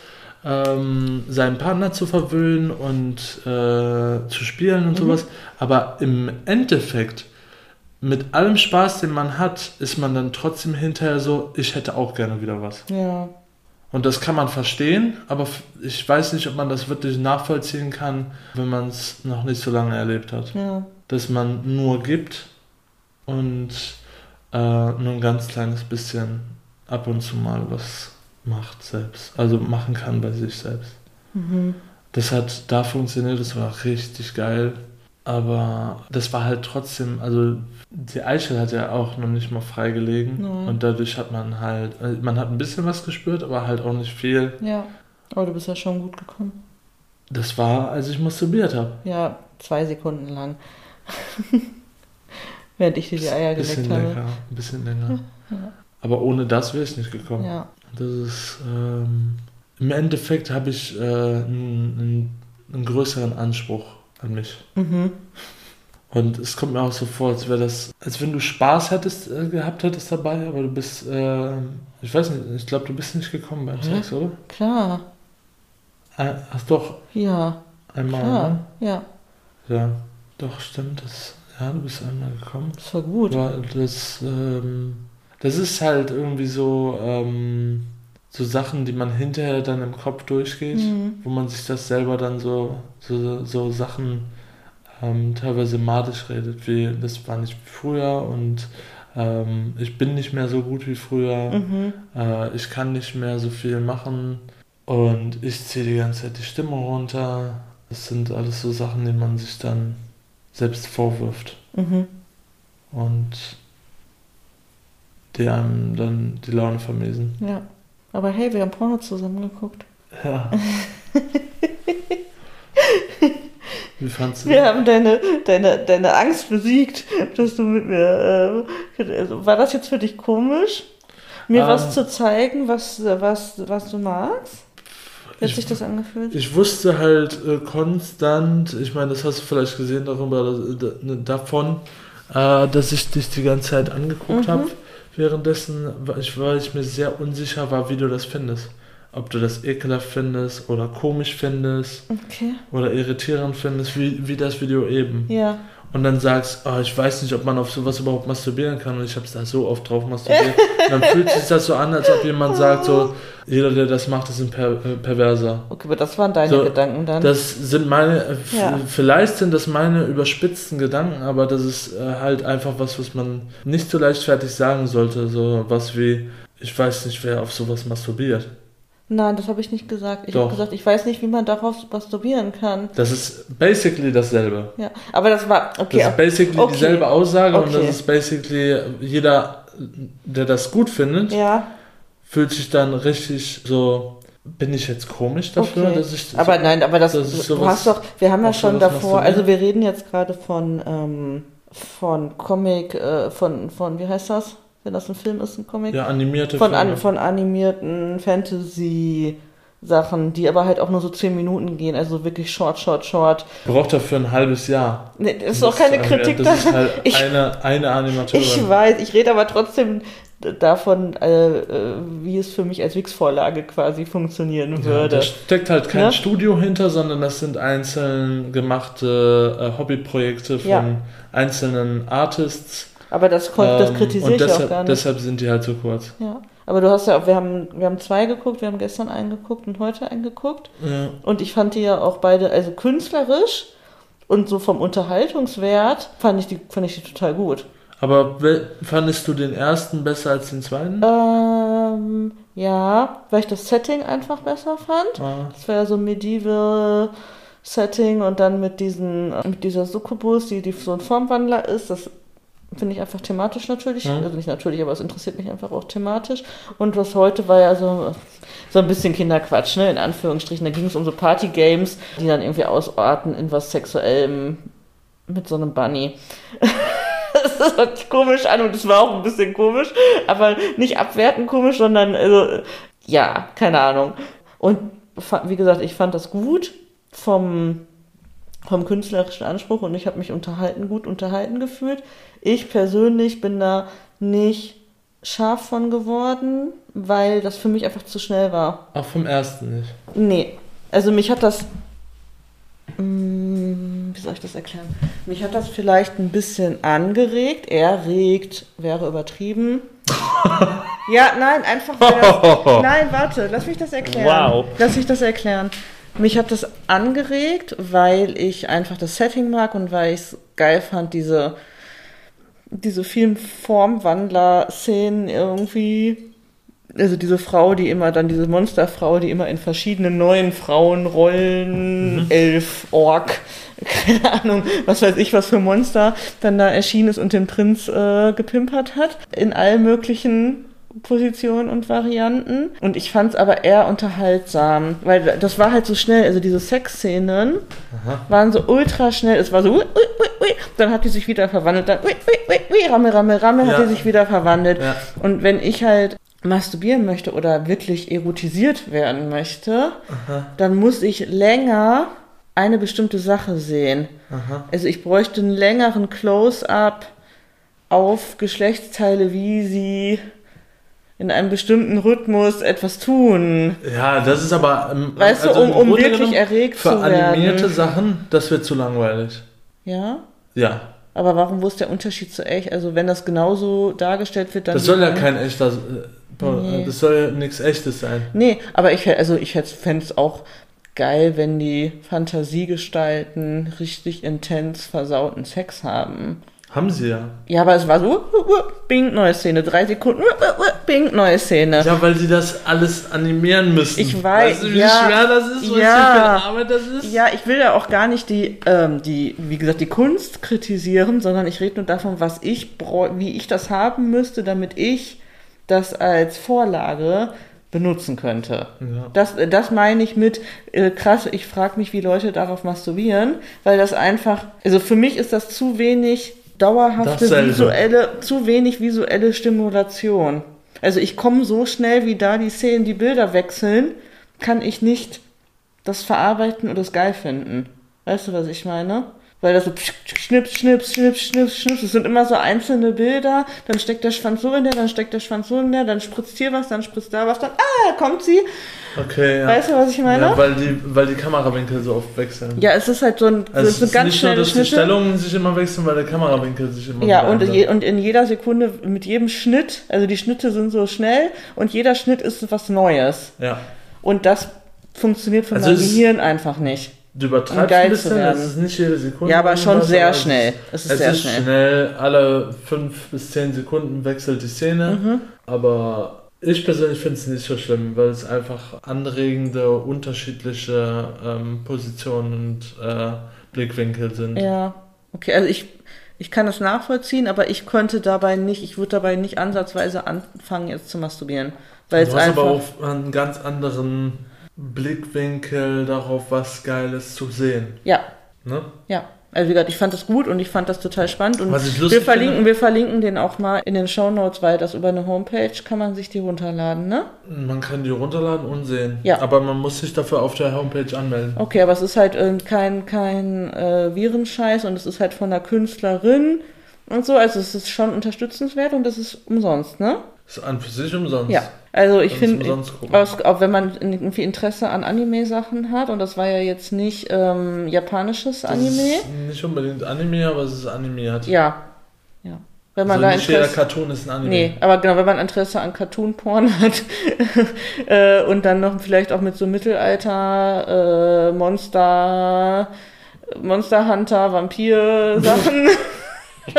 ähm, seinen Partner zu verwöhnen und äh, zu spielen und Mhm. sowas. Aber im Endeffekt, mit allem Spaß, den man hat, ist man dann trotzdem hinterher so, ich hätte auch gerne wieder was. Ja, Und das kann man verstehen, aber ich weiß nicht, ob man das wirklich nachvollziehen kann, wenn man es noch nicht so lange erlebt hat ja. dass man nur gibt und äh, nur ein ganz kleines bisschen ab und zu mal was macht selbst. Also machen kann bei sich selbst. Mhm. Das hat da funktioniert, das war richtig geil. Aber das war halt trotzdem, also die Eichel hat ja auch noch nicht mal frei gelegen. Nein. Und dadurch hat man halt, äh, man hat ein bisschen was gespürt, aber halt auch nicht viel. Ja. Aber du bist ja schon gut gekommen. Das war, als ich masturbiert habe. Ja, zwei Sekunden lang. Während ich dir die Eier bisschen geleckt habe. länger, ein bisschen länger. Ja. Aber ohne das wäre ich nicht gekommen. Ja. Das ist, ähm, im Endeffekt habe ich äh, einen, einen, einen größeren Anspruch an mich. Mhm. Und es kommt mir auch so vor, als wäre das, als wenn du Spaß hättest, äh, gehabt hättest dabei, aber du bist, äh, ich weiß nicht, ich glaube, du bist nicht gekommen beim? Sex, oder? Klar. Äh, ach doch, Ja. einmal, Klar. ne? Ja. Ja, doch, stimmt. Das, ja, du bist einmal gekommen. Das war gut. Aber das, ähm, das ist halt irgendwie so, ähm, so Sachen, die man hinterher dann im Kopf durchgeht, Mhm. wo man sich das selber dann so, so, so Sachen ähm, teilweise madisch redet, wie das war nicht früher und ähm, ich bin nicht mehr so gut wie früher, Mhm. äh, ich kann nicht mehr so viel machen und ich ziehe die ganze Zeit die Stimmung runter. Das sind alles so Sachen, die man sich dann selbst vorwirft Mhm. und die einem dann die Laune vermiesen. Ja. Aber hey, wir haben Porno zusammen geguckt. Ja. Wie fandst du Wir das? haben deine, deine, deine Angst besiegt, dass du mit mir. Äh, also war das jetzt für dich komisch, mir Ähm, was zu zeigen, was, was, was du magst? Wie hat Ich- sich das angefühlt? Ich wusste halt äh, konstant, ich meine, das hast du vielleicht gesehen darüber, dass, da, davon, äh, dass ich dich die ganze Zeit angeguckt Mhm. habe. Währenddessen, weil ich, weil ich mir sehr unsicher war, wie du das findest. Ob du das ekelhaft findest oder komisch findest Okay. oder irritierend findest, wie, wie das Video eben. Ja. Und dann sagst, oh, ich weiß nicht, ob man auf sowas überhaupt masturbieren kann. Und ich habe da so oft drauf masturbiert. Und dann fühlt sich das so an, als ob jemand sagt, so, jeder, der das macht, ist ein per äh, Perverser. Okay, aber das waren deine So, Gedanken dann. Das sind meine, Ja. vielleicht sind das meine überspitzten Gedanken, aber das ist äh, halt einfach was, was man nicht so leichtfertig sagen sollte. So was wie, ich weiß nicht, wer auf sowas masturbiert. Nein, das habe ich nicht gesagt. Ich habe gesagt, ich weiß nicht, wie man darauf masturbieren kann. Das ist basically dasselbe. Ja, aber das war okay. Das ist basically okay. dieselbe Aussage und Okay. das ist basically jeder, der das gut findet, ja, fühlt sich dann richtig so, bin ich jetzt komisch dafür, Okay. dass ich das aber nein, aber das, das du hast doch, wir haben ja schon davor, also wir reden jetzt gerade von ähm, von Comic, äh, von von wie heißt das? Wenn das ein Film ist, ein Comic? ja, animierte von Filme. an, von animierten Fantasy Sachen, die aber halt auch nur so 10 Minuten gehen, also wirklich short, short, short. Braucht dafür ein halbes Jahr. Nee, das ist auch keine zu Kritik animieren. Das ist halt Ich- eine, eine Animateurin. Ich weiß, ich rede aber trotzdem davon, äh, äh, wie es für mich als Wix-Vorlage quasi funktionieren Ja, würde. da steckt halt kein Ne? Studio hinter, sondern das sind einzeln gemachte äh, Hobbyprojekte von Ja. einzelnen Artists. Aber das, das Ähm, kritisiere und ich deshalb, auch gar nicht. deshalb sind die halt so kurz. Ja. Aber du hast ja, wir haben, wir haben zwei geguckt, wir haben gestern einen geguckt und heute einen geguckt. Ja. Und ich fand die ja auch beide, also künstlerisch und so vom Unterhaltungswert, fand ich die, fand ich die total gut. Aber fandest du den ersten besser als den zweiten? Ähm, Ja, weil ich das Setting einfach besser fand. Ah. Das war ja so medieval Setting und dann mit diesen, mit dieser Succubus, die, die so ein Formwandler ist, das finde ich einfach thematisch natürlich, Mhm. also nicht natürlich, aber es interessiert mich einfach auch thematisch. Und was heute war ja so, so ein bisschen Kinderquatsch, ne, in Anführungsstrichen. Da ging es um so Partygames, die dann irgendwie ausarten in was Sexuellem mit so einem Bunny. Das hört sich komisch an und es war auch ein bisschen komisch, aber nicht abwertend komisch, sondern also, ja, keine Ahnung. Und wie gesagt, ich fand das gut vom, vom künstlerischen Anspruch und ich habe mich unterhalten, gut unterhalten gefühlt. Ich persönlich bin da nicht scharf von geworden, weil das für mich einfach zu schnell war. Auch vom ersten nicht. Nee, also mich hat das. Mm, Wie soll ich das erklären? Mich hat das vielleicht ein bisschen angeregt. Erregt wäre übertrieben. ja, nein, einfach Nein, warte, lass mich das erklären. Wow. Lass mich das erklären. Mich hat das angeregt, weil ich einfach das Setting mag und weil ich es geil fand, diese, diese vielen Formwandler-Szenen irgendwie. Also diese Frau, die immer dann, diese Monsterfrau, die immer in verschiedenen neuen Frauenrollen, Elf, Ork, keine Ahnung, was weiß ich, was für Monster dann da erschienen ist und den Prinz äh, gepimpert hat. In allen möglichen Positionen und Varianten. Und ich fand es aber eher unterhaltsam, weil das war halt so schnell, also diese Sexszenen waren so ultra schnell. Es war so, ui, ui, ui, dann hat die sich wieder verwandelt, dann ui, ui, ui, ui, ramme, ramme, ramme, hat Ja. die sich wieder verwandelt. Ja. Und wenn ich halt masturbieren möchte oder wirklich erotisiert werden möchte, dann muss ich länger eine bestimmte Sache sehen. Aha. Also ich bräuchte einen längeren Close-up auf Geschlechtsteile, wie sie in einem bestimmten Rhythmus etwas tun. Ja, das ist aber. ähm, Weißt du, um- um wirklich genommen erregt für zu werden. animierte Sachen, das wird zu langweilig. Ja? Ja. Aber warum, wo ist der Unterschied zu echt? Also wenn das genauso dargestellt wird, dann... Das soll ja kein echter. äh, Nee. Das soll ja nichts Echtes sein. Nee, aber ich, also ich fände es auch geil, wenn die Fantasiegestalten richtig intens versauten Sex haben. Haben sie ja. Ja, aber es war so, uh, uh, bing, neue Szene, drei Sekunden, uh, bing, neue Szene. Ja, weil sie das alles animieren müssen. Ich weiß, Weißt du, wie ja, schwer das ist? Wie ja. viel Arbeit das ist? Ja, ich will ja auch gar nicht die, ähm, die, wie gesagt, die Kunst kritisieren, sondern ich rede nur davon, was ich, wie ich das haben müsste, damit ich das als Vorlage benutzen könnte. Ja. Das, das meine ich mit äh, krass, ich frage mich, wie Leute darauf masturbieren, weil das einfach, also für mich ist das zu wenig dauerhafte Dasselbe. visuelle, zu wenig visuelle Stimulation. Also ich komme so schnell, wie da die Szenen, die Bilder wechseln, kann ich nicht das verarbeiten und das geil finden. Weißt du, was ich meine? Weil das so schnips, schnips, schnips, schnips, schnips. Es sind immer so einzelne Bilder. Dann steckt der Schwanz so in der, dann steckt der Schwanz so in der, dann spritzt hier was, dann spritzt da was, dann, ah, da kommt sie. Okay, ja. Weißt du, was ich meine? Ja, weil die, weil die Kamerawinkel so oft wechseln. Ja, es ist halt so ein, Also es es ist ganz nicht nur, schnelle dass die Schnitte. Stellungen sich immer wechseln, weil der Kamerawinkel sich immer Ja, und, je, und in jeder Sekunde, mit jedem Schnitt, also die Schnitte sind so schnell und jeder Schnitt ist was Neues. Ja. Und das funktioniert von Also meinem es- Gehirn einfach nicht. Du übertreibst ein bisschen, es ist nicht jede Sekunde. Ja, aber schon sehr schnell. Es Es ist, ist sehr es ist schnell. schnell. Alle fünf bis zehn Sekunden wechselt die Szene. Mhm. Aber ich persönlich finde es nicht so schlimm, weil es einfach anregende, unterschiedliche ähm, Positionen und äh, Blickwinkel sind. Ja, okay, also ich, ich kann das nachvollziehen, aber ich konnte dabei nicht, ich würde dabei nicht ansatzweise anfangen, jetzt zu masturbieren. Weil Du es hast einfach. aber auch einen ganz anderen Blickwinkel darauf, was Geiles zu sehen. ja, Ne? ja. Also wie gesagt, ich fand das gut und ich fand das total spannend und Was ich lustig wir verlinken, finde- wir verlinken den auch mal in den Show Notes, weil das über eine Homepage kann man sich die runterladen, ne? Man kann die runterladen und sehen. Ja. Aber man muss sich dafür auf der Homepage anmelden. Okay, aber es ist halt kein, kein äh, Virenscheiß und es ist halt von einer Künstlerin und so, also es ist schon unterstützenswert und das ist umsonst, ne? Ist an für sich umsonst. Ja, also ich finde, auch wenn man irgendwie Interesse an Anime-Sachen hat, und das war ja jetzt nicht ähm, japanisches Das Anime, ist nicht unbedingt Anime, aber es ist animiert. ja, ja. Wenn man also da nicht jeder Interesse, Cartoon ist ein Anime. nee, aber genau, wenn man Interesse an Cartoon-Porn hat äh, und dann noch vielleicht auch mit so Mittelalter, äh, Monster, Monster Hunter, Vampir-Sachen.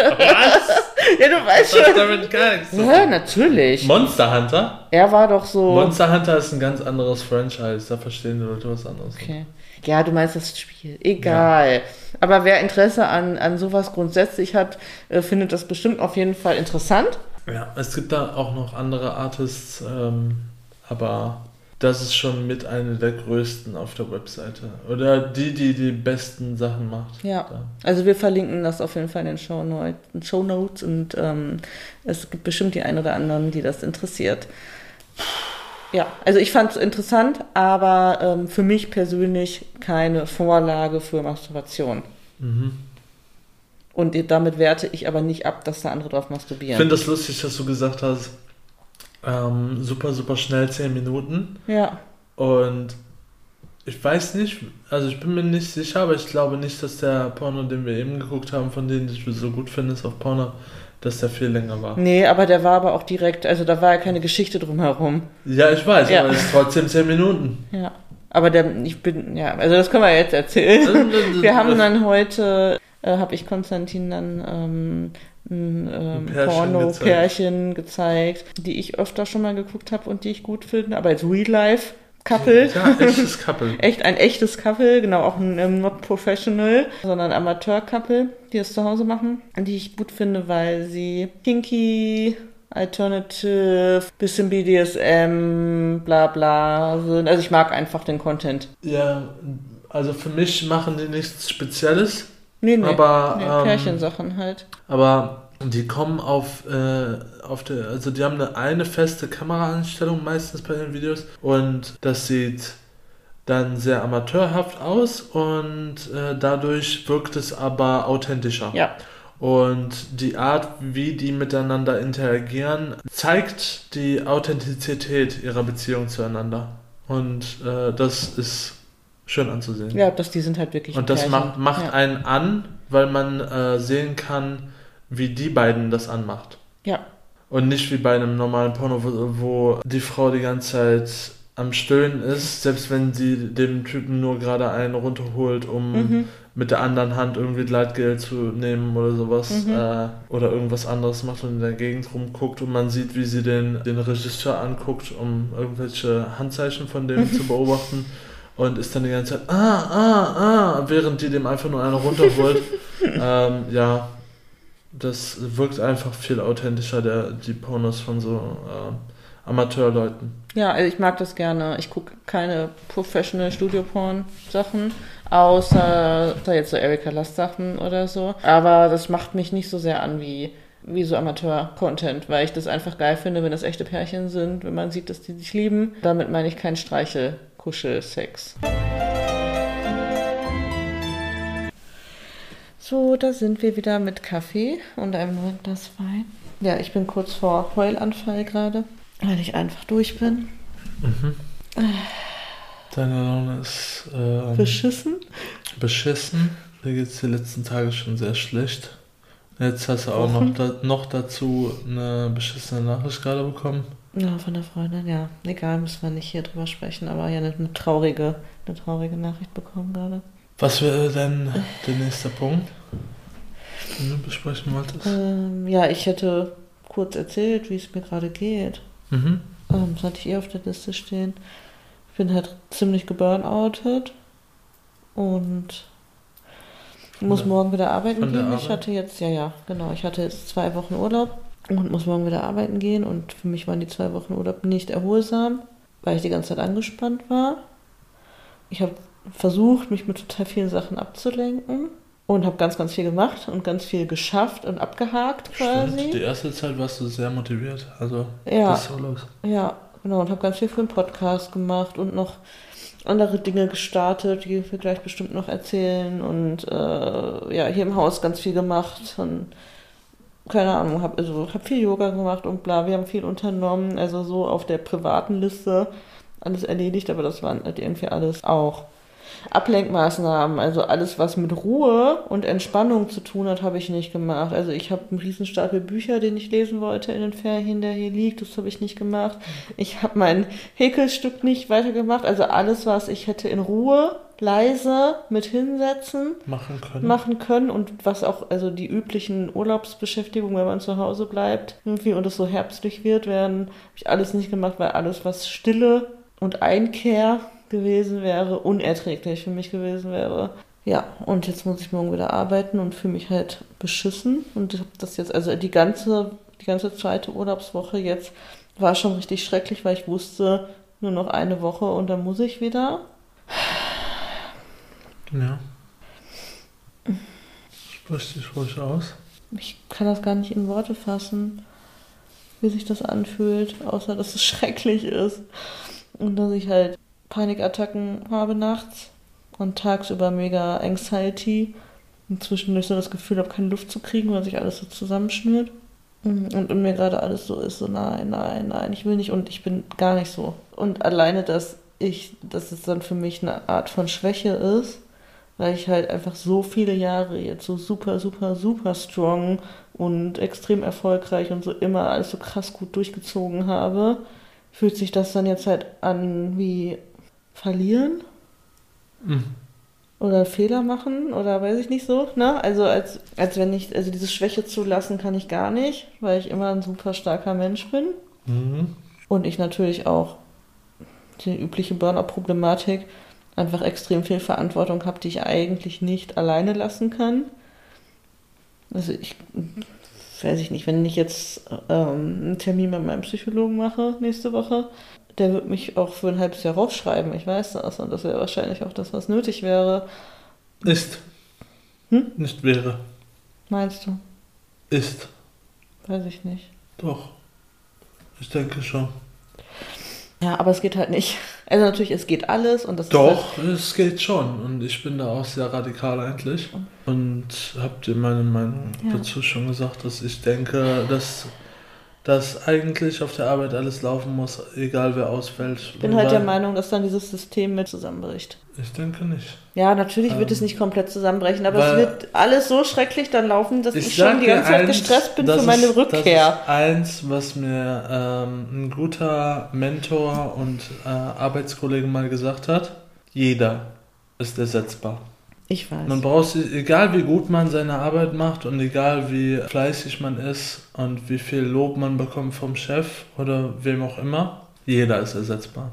Ja, du weißt schon. damit gar nichts Ja, natürlich. Monster Hunter? Er war doch so. Monster Hunter ist ein ganz anderes Franchise, da verstehen die Leute was anderes. Okay. Ja, du meinst das Spiel. Egal. Aber wer Interesse an, an sowas grundsätzlich hat, äh, findet das bestimmt auf jeden Fall interessant. Ja, es gibt da auch noch andere Artists, ähm, aber das ist schon mit einer der größten auf der Webseite. Oder die, die die besten Sachen macht. Ja. Da. Also wir verlinken das auf jeden Fall in den Show Notes, Show Notes und ähm, es gibt bestimmt die ein oder anderen, die das interessiert. Ja, also ich fand es interessant, aber ähm, für mich persönlich keine Vorlage für Masturbation. Mhm. Und damit werte ich aber nicht ab, dass da andere drauf Ich masturbieren. finde das lustig, dass du gesagt hast, ähm, super, super schnell 10 Minuten. ja, Und ich weiß nicht, also ich bin mir nicht sicher, aber ich glaube nicht, dass der Porno, den wir eben geguckt haben, von denen du so gut findest auf Porno, dass der viel länger war. nee, aber der war aber auch direkt, also da war ja keine Geschichte drumherum. Ja, ich weiß, Ja. aber es ist trotzdem 10 Minuten. Ja. Aber der, ich bin, ja, also das können wir jetzt erzählen. Wir haben dann heute, äh, habe ich Konstantin dann ähm, ein ähm, Pärchen Porno-Pärchen gezeigt, die ich öfter schon mal geguckt habe und die ich gut finde, aber als Real-Life-Couple. Ja, echtes Couple. Echt ein echtes Couple, genau, auch ein ähm, not professional, sondern Amateur-Couple, die es zu Hause machen, die ich gut finde, weil sie kinky, alternative, bisschen BDSM, bla bla sind. Also ich mag einfach den Content. Ja, also für mich machen die nichts Spezielles, Nee, nee, Aber, nee ähm, Pärchensachen halt. aber die kommen auf, äh, auf der, also die haben eine, eine feste Kameraeinstellung meistens bei den Videos und das sieht dann sehr amateurhaft aus und äh, dadurch wirkt es aber authentischer. Ja, Und die Art, wie die miteinander interagieren, zeigt die Authentizität ihrer Beziehung zueinander. Und äh, das ist schön anzusehen. ja, das, die sind halt wirklich Und das macht, macht ja. einen an, weil man äh, sehen kann, wie die beiden das anmacht. Ja, Und nicht wie bei einem normalen Porno, wo, wo die Frau die ganze Zeit am Stöhnen ist, selbst wenn sie dem Typen nur gerade einen runterholt, um mhm. mit der anderen Hand irgendwie Gleitgel zu nehmen oder sowas Mhm. äh, oder irgendwas anderes macht und in der Gegend rumguckt und man sieht, wie sie den, den Regisseur anguckt, um irgendwelche Handzeichen von dem zu beobachten und ist dann die ganze Zeit ah, ah, ah, während die dem einfach nur eine runterholt. ähm, ja, das wirkt einfach viel authentischer, der, die Pornos von so äh, Amateurleuten. Ja, also ich mag das gerne. Ich gucke keine Professional Studio Porn Sachen, außer da jetzt so Erika Last Sachen oder so. Aber das macht mich nicht so sehr an wie, wie so Amateur-Content, weil ich das einfach geil finde, wenn das echte Pärchen sind, wenn man sieht, dass die sich lieben. Damit meine ich kein Streichel-Kuschel-Sex. So, da sind wir wieder mit Kaffee und einem neuen Glas Wein. Ja, ich bin kurz vor Heulanfall gerade, weil ich einfach durch bin. Deine Laune ist ähm, Beschissen. beschissen. Mir geht es die letzten Tage schon sehr schlecht. Jetzt hast du auch noch, da, noch dazu eine beschissene Nachricht gerade bekommen. Ja, von der Freundin, ja. Egal, müssen wir nicht hier drüber sprechen, aber ja, eine, eine traurige, eine traurige Nachricht bekommen gerade. Was wäre denn der nächste Punkt, den du besprechen wolltest? Ähm, ja, ich hätte kurz erzählt, wie es mir gerade geht. Mhm. Ähm, das hatte ich eh auf der Liste stehen. Ich bin halt ziemlich geburnoutet und muss morgen wieder arbeiten gehen. Ich hatte jetzt, ja, ja, genau, ich hatte jetzt zwei Wochen Urlaub und muss morgen wieder arbeiten gehen und für mich waren die zwei Wochen Urlaub nicht erholsam, weil ich die ganze Zeit angespannt war. Ich habe versucht, mich mit total vielen Sachen abzulenken und habe ganz, ganz viel gemacht und ganz viel geschafft und abgehakt quasi. Stimmt. Die erste Zeit warst du sehr motiviert. Also, Ja. das ist so los. Ja, genau. Und habe ganz viel für einen Podcast gemacht und noch andere Dinge gestartet, die wir gleich bestimmt noch erzählen. Und äh, ja, hier im Haus ganz viel gemacht. Und keine Ahnung, habe also, hab viel Yoga gemacht und bla. Wir haben viel unternommen. Also so auf der privaten Liste alles erledigt, aber das waren halt irgendwie alles auch Ablenkmaßnahmen, also alles, was mit Ruhe und Entspannung zu tun hat, habe ich nicht gemacht. Also ich habe einen riesen Bücher, den ich lesen wollte in den Ferien, der hier liegt, das habe ich nicht gemacht. Ich habe mein Häkelstück nicht weitergemacht. Also alles, was ich hätte in Ruhe leise mit hinsetzen Machen können. machen können und was auch, also die üblichen Urlaubsbeschäftigungen, wenn man zu Hause bleibt, irgendwie und es so herbstlich wird, werden, habe ich alles nicht gemacht, weil alles, was Stille und Einkehr gewesen wäre, unerträglich für mich gewesen wäre. Ja, und jetzt muss ich morgen wieder arbeiten und fühle mich halt beschissen und habe das jetzt, also die ganze, die ganze zweite Urlaubswoche jetzt war schon richtig schrecklich, weil ich wusste, nur noch eine Woche und dann muss ich wieder. Ja. Sprich dich ruhig aus. Ich kann das gar nicht in Worte fassen, wie sich das anfühlt, außer dass es schrecklich ist. Und dass ich halt Panikattacken habe nachts und tagsüber mega Anxiety und zwischendurch so das Gefühl habe, keine Luft zu kriegen, weil sich alles so zusammenschnürt. Und in mir gerade alles so ist, so nein, nein, nein, ich will nicht und ich bin gar nicht so. Und alleine, dass ich, dass es dann für mich eine Art von Schwäche ist, weil ich halt einfach so viele Jahre jetzt so super, super, super strong und extrem erfolgreich und so immer alles so krass gut durchgezogen habe, fühlt sich das dann jetzt halt an wie verlieren Mhm. oder Fehler machen oder weiß ich nicht so, ne? Also als, als wenn ich, also diese Schwäche zulassen kann ich gar nicht, weil ich immer ein super starker Mensch bin. Mhm. Und ich natürlich auch die übliche Burnout-Problematik einfach extrem viel Verantwortung habe, die ich eigentlich nicht alleine lassen kann. Also ich weiß ich nicht, wenn ich jetzt ähm, einen Termin mit meinem Psychologen mache nächste Woche, der wird mich auch für ein halbes Jahr rausschreiben, ich weiß das. Und das wäre wahrscheinlich auch das, was nötig wäre. Ist. Hm? Nicht wäre. Meinst du? Ist. Weiß ich nicht. Doch. Ich denke schon. Ja, aber es geht halt nicht. Also natürlich, es geht alles und das Doch, es geht schon. Und ich bin da auch sehr radikal eigentlich. Und habe dir meine Meinung Ja. dazu schon gesagt, dass ich denke, dass, dass eigentlich auf der Arbeit alles laufen muss, egal wer ausfällt. Ich bin halt der Meinung, dass dann dieses System mit zusammenbricht. Ich denke nicht. Ja, natürlich wird Ähm, es nicht komplett zusammenbrechen, aber es wird alles so schrecklich dann laufen, dass ich, sag schon die ganze Zeit eins, gestresst bin für meine ist, Rückkehr. Das ist eins, was mir ähm, ein guter Mentor und äh, Arbeitskollege mal gesagt hat. Jeder ist ersetzbar. Ich weiß. Man braucht egal wie gut man seine Arbeit macht und egal wie fleißig man ist und wie viel Lob man bekommt vom Chef oder wem auch immer, jeder ist ersetzbar.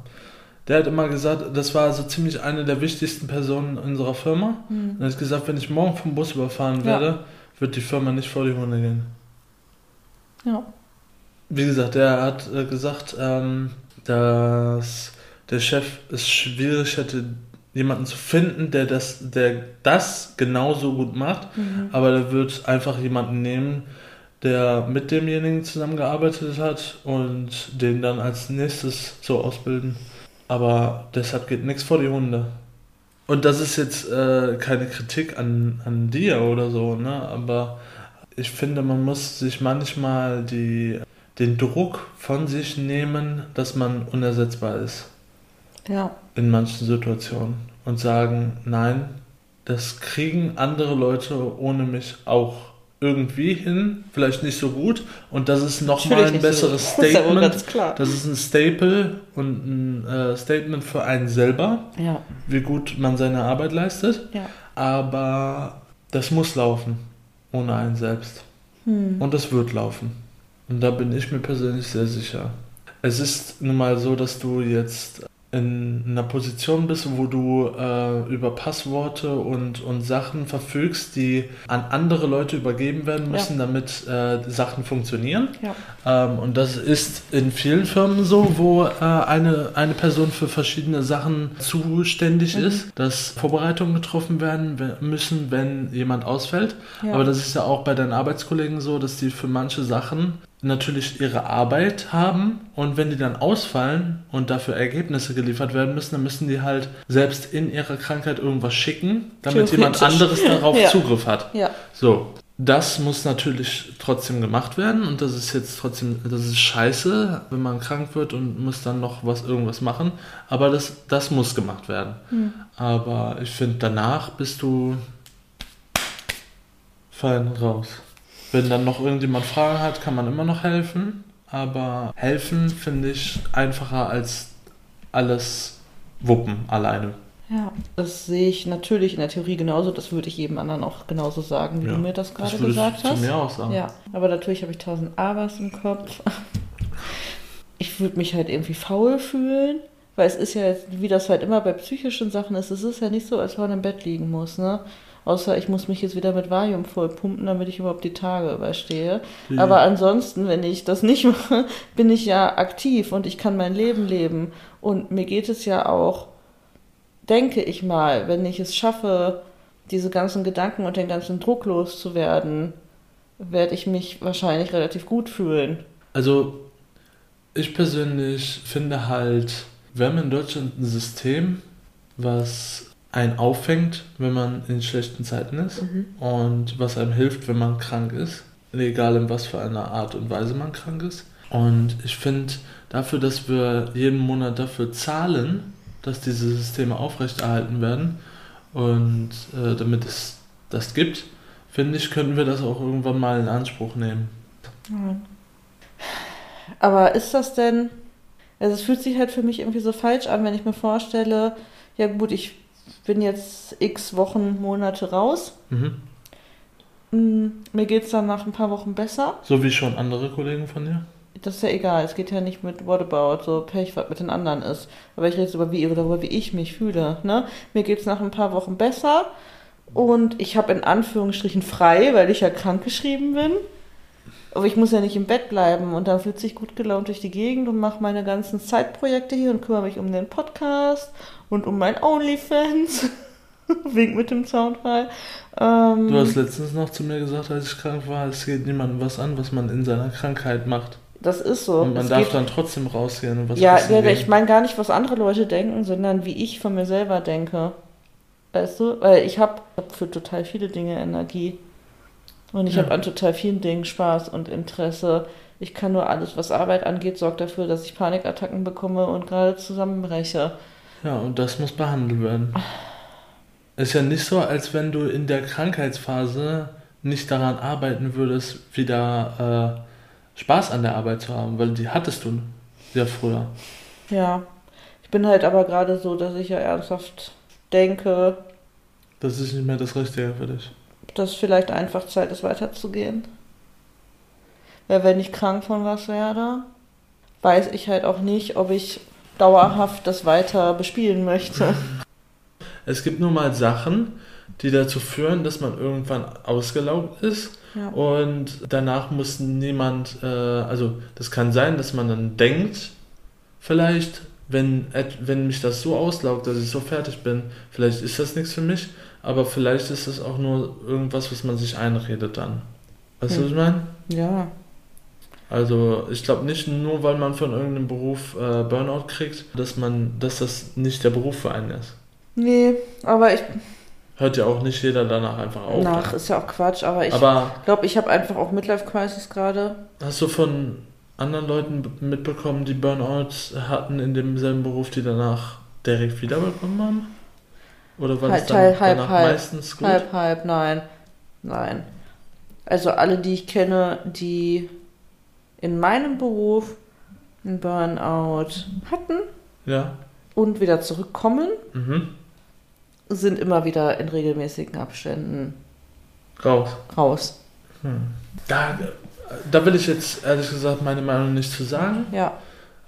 Der hat immer gesagt, das war so ziemlich eine der wichtigsten Personen unserer Firma. Hm. Und er hat gesagt, wenn ich morgen vom Bus überfahren Ja. werde, wird die Firma nicht vor die Hunde gehen. Ja. Wie gesagt, der hat äh, gesagt, ähm, dass der Chef es schwierig hätte, jemanden zu finden, der das, der das genauso gut macht. Mhm. Aber der wird einfach jemanden nehmen, der mit demjenigen zusammengearbeitet hat und den dann als nächstes so ausbilden. Aber deshalb geht nichts vor die Hunde. Und das ist jetzt äh, keine Kritik an, an dir oder so, ne? Aber ich finde, man muss sich manchmal die, den Druck von sich nehmen, dass man unersetzbar ist Ja. in manchen Situationen und sagen, nein, das kriegen andere Leute ohne mich auch irgendwie hin, vielleicht nicht so gut und das ist nochmal ein besseres so. Das ist Statement. ganz klar. Das ist ein Staple und ein äh, Statement für einen selber, Ja. wie gut man seine Arbeit leistet, Ja. aber das muss laufen, ohne einen selbst. Hm. Und es wird laufen. Und da bin ich mir persönlich sehr sicher. Es ist nun mal so, dass du jetzt in einer Position bist, wo du äh, über Passworte und, und Sachen verfügst, die an andere Leute übergeben werden müssen, damit äh, Sachen funktionieren. Ja. Ähm, und das ist in vielen Firmen so, wo äh, eine, eine Person für verschiedene Sachen zuständig Mhm. ist, dass Vorbereitungen getroffen werden we- müssen, wenn jemand ausfällt. Ja. Aber das ist ja auch bei deinen Arbeitskollegen so, dass die für manche Sachen natürlich ihre Arbeit haben und wenn die dann ausfallen und dafür Ergebnisse geliefert werden müssen, dann müssen die halt selbst in ihrer Krankheit irgendwas schicken, damit jemand anderes darauf Ja. Zugriff hat. Ja. So, das muss natürlich trotzdem gemacht werden und das ist jetzt trotzdem, das ist scheiße, wenn man krank wird und muss dann noch was irgendwas machen, aber das, das muss gemacht werden. Hm. Aber ich finde, danach bist du fein raus. Wenn dann noch irgendjemand Fragen hat, kann man immer noch helfen, aber helfen finde ich einfacher als alles wuppen alleine. Ja, das sehe ich natürlich in der Theorie genauso. Das würde ich jedem anderen auch genauso sagen, wie Ja, du mir das gerade Das würde gesagt ich hast. zu mir auch sagen. Ja, aber natürlich habe ich tausend Abers im Kopf. Ich würde mich halt irgendwie faul fühlen, weil es ist ja, wie das halt immer bei psychischen Sachen ist, es ist ja nicht so, als wenn man im Bett liegen muss, ne? Außer ich muss mich jetzt wieder mit Valium vollpumpen, damit ich überhaupt die Tage überstehe. Die- Aber ansonsten, wenn ich das nicht mache, bin ich ja aktiv und ich kann mein Leben leben. Und mir geht es ja auch, denke ich mal, wenn ich es schaffe, diese ganzen Gedanken und den ganzen Druck loszuwerden, werde ich mich wahrscheinlich relativ gut fühlen. Also, ich persönlich finde halt, wir haben in Deutschland ein System, was einen auffängt, wenn man in schlechten Zeiten ist und was einem hilft, wenn man krank ist, egal in was für einer Art und Weise man krank ist. Und ich finde, dafür, dass wir jeden Monat dafür zahlen, dass diese Systeme aufrechterhalten werden und äh, damit es das gibt, finde ich, könnten wir das auch irgendwann mal in Anspruch nehmen. Aber ist das denn, also es fühlt sich halt für mich irgendwie so falsch an, wenn ich mir vorstelle, ja gut, ich bin jetzt x Wochen, Monate raus. Mhm. Mm, Mir geht es dann nach ein paar Wochen besser. So wie schon andere Kollegen von dir? Das ist ja egal, es geht ja nicht mit Whatabout, so Pech, was mit den anderen ist. Aber ich rede jetzt über wie, darüber, wie ich mich fühle. Ne? Mir geht es nach ein paar Wochen besser und ich habe in Anführungsstrichen frei, weil ich ja krankgeschrieben bin. Aber ich muss ja nicht im Bett bleiben und dann fühlt sich gut gelaunt durch die Gegend und mache meine ganzen Zeitprojekte hier und kümmere mich um den Podcast und um mein OnlyFans. Wink mit dem Soundfall. Ähm, Du hast letztens noch zu mir gesagt, als ich krank war, es geht niemandem was an, was man in seiner Krankheit macht. das ist so. Und man Es darf geht- dann trotzdem rausgehen und was Ja, ja gehen. ich meine gar nicht, was andere Leute denken, sondern wie ich von mir selber denke. Weißt du? Weil ich habe hab für total viele Dinge Energie. Und ich Ja. habe an total vielen Dingen Spaß und Interesse. Ich kann nur alles, was Arbeit angeht, sorgt dafür, dass ich Panikattacken bekomme und gerade zusammenbreche. Ja, und das muss behandelt werden. Ist ja nicht so, als wenn du in der Krankheitsphase nicht daran arbeiten würdest, wieder äh, Spaß an der Arbeit zu haben, weil die hattest du ja früher. Ja. Ich bin halt aber gerade so, dass ich ja ernsthaft denke, Das ist nicht mehr das Richtige für dich. Dass vielleicht einfach Zeit ist, weiterzugehen. Weil wenn ich krank von was werde, weiß ich halt auch nicht, ob ich dauerhaft das weiter bespielen möchte. Es gibt nur mal Sachen, die dazu führen, dass man irgendwann ausgelaugt ist Ja. und danach muss niemand, äh, also das kann sein, dass man dann denkt, vielleicht, wenn, wenn mich das so auslaugt, dass ich so fertig bin, vielleicht ist das nichts für mich, aber vielleicht ist das auch nur irgendwas, was man sich einredet dann. Weißt du, was ich meine? ja. Also ich glaube nicht nur, weil man von irgendeinem Beruf äh, Burnout kriegt, dass man, dass das nicht der Beruf für einen ist. Nee, aber ich. Hört ja auch nicht jeder danach einfach auf. Nach ist ja auch Quatsch, aber ich glaube, ich habe einfach auch Midlife Crisis gerade. hast du von anderen Leuten mitbekommen, die Burnouts hatten in demselben Beruf, die danach direkt wiederbekommen haben? Oder war das Halb, dann halb, halb, danach halb. meistens gut? Halb, halb, nein. Nein. Also alle, die ich kenne, die in meinem Beruf einen Burnout hatten Ja. und wieder zurückkommen, Mhm. sind immer wieder in regelmäßigen Abständen Raus. raus. Hm. Da, da will ich jetzt ehrlich gesagt meine Meinung nicht zu sagen, Ja,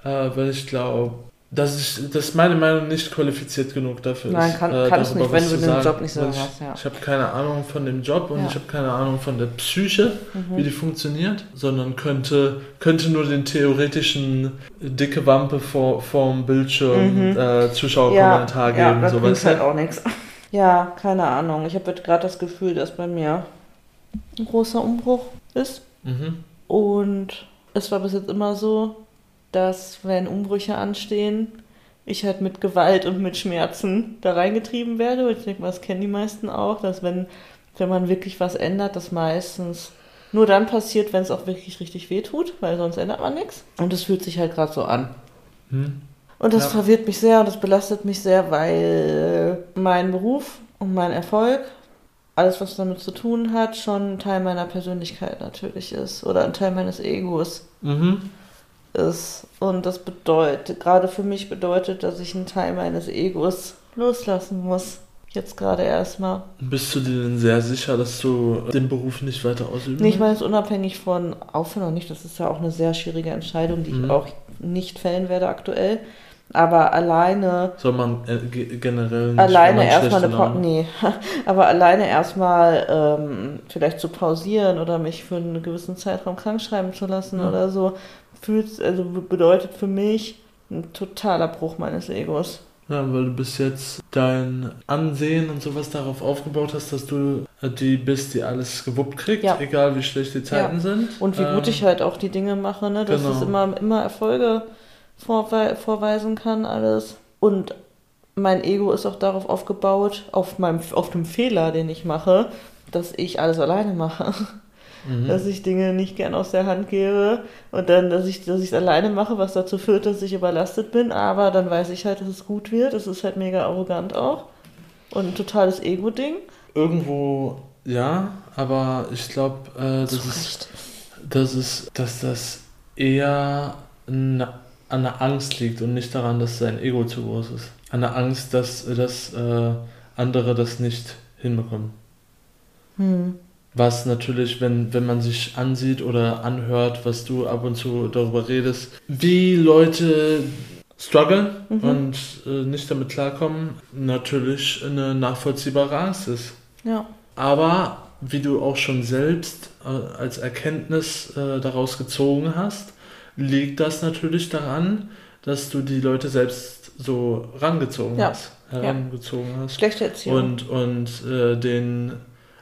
äh, weil ich glaube, dass, ich, dass meine Meinung nicht qualifiziert genug dafür Nein, ist. kann- äh, kannst nicht, wenn du den sagen. Job nicht Weil ich, hast, ja. Ich habe keine Ahnung von dem Job und Ja. ich habe keine Ahnung von der Psyche. Mhm. wie die funktioniert, sondern könnte, könnte nur den theoretischen dicke Wampe vor vorm Bildschirm Mhm. äh, Zuschauerkommentar ja, geben. da so bringt weißt halt auch nichts. Ja, keine Ahnung. Ich habe jetzt gerade das Gefühl, dass bei mir ein großer Umbruch ist. Mhm. Und es war bis jetzt immer so, dass wenn Umbrüche anstehen, ich halt mit Gewalt und mit Schmerzen da reingetrieben werde. Und ich denke mal, das kennen die meisten auch, dass wenn, wenn man wirklich was ändert, das meistens nur dann passiert, wenn es auch wirklich richtig weh tut, weil sonst ändert man nichts. Und es fühlt sich halt gerade so an. Hm. Und das Ja. verwirrt mich sehr und das belastet mich sehr, weil mein Beruf und mein Erfolg, alles was damit zu tun hat, schon ein Teil meiner Persönlichkeit natürlich ist oder ein Teil meines Egos Mhm. ist. Und das bedeutet, gerade für mich bedeutet, dass ich einen Teil meines Egos loslassen muss. Jetzt gerade erstmal. Bist du dir denn sehr sicher, dass du den Beruf nicht weiter ausüben Nee, ich meine, es unabhängig von Aufhören oder nicht. Das ist ja auch eine sehr schwierige Entscheidung, die Mhm. ich auch nicht fällen werde aktuell. Aber alleine Soll man äh, ge- generell nicht alleine erstmal eine pa nee, aber alleine erstmal ähm, vielleicht zu pausieren oder mich für einen gewissen Zeitraum krank schreiben zu lassen Ja. oder so, fühlt, also bedeutet für mich ein totaler Bruch meines Egos. Ja, weil du bis jetzt dein Ansehen und sowas darauf aufgebaut hast, dass du äh, die bist, die alles gewuppt kriegt, Ja. egal wie schlecht die Zeiten sind. Und wie Ähm, gut ich halt auch die Dinge mache, ne? dass genau. es immer, immer Erfolge vorwei vorweisen kann, alles. Und mein Ego ist auch darauf aufgebaut, auf, meinem, auf dem Fehler, den ich mache, dass ich alles alleine mache. mhm. dass ich Dinge nicht gern aus der Hand gebe und dann, dass ich es alleine mache, was dazu führt, dass ich überlastet bin, aber dann weiß ich halt, dass es gut wird. Es ist halt mega arrogant auch und ein totales Ego-Ding. Irgendwo ja, aber ich glaube, äh, das, ist, das ist, dass das eher na, an der Angst liegt und nicht daran, dass sein Ego zu groß ist. An der Angst, dass, dass äh, andere das nicht hinbekommen. Hm. Was natürlich, wenn, wenn man sich ansieht oder anhört, was du ab und zu darüber redest, wie Leute strugglen Mhm. und äh, nicht damit klarkommen, natürlich eine nachvollziehbare Angst ist. Ja. Aber wie du auch schon selbst äh, als Erkenntnis äh, daraus gezogen hast, liegt das natürlich daran, dass du die Leute selbst so rangezogen Ja. hast, herangezogen hast. Schlechte Erziehung. Und, und äh, den,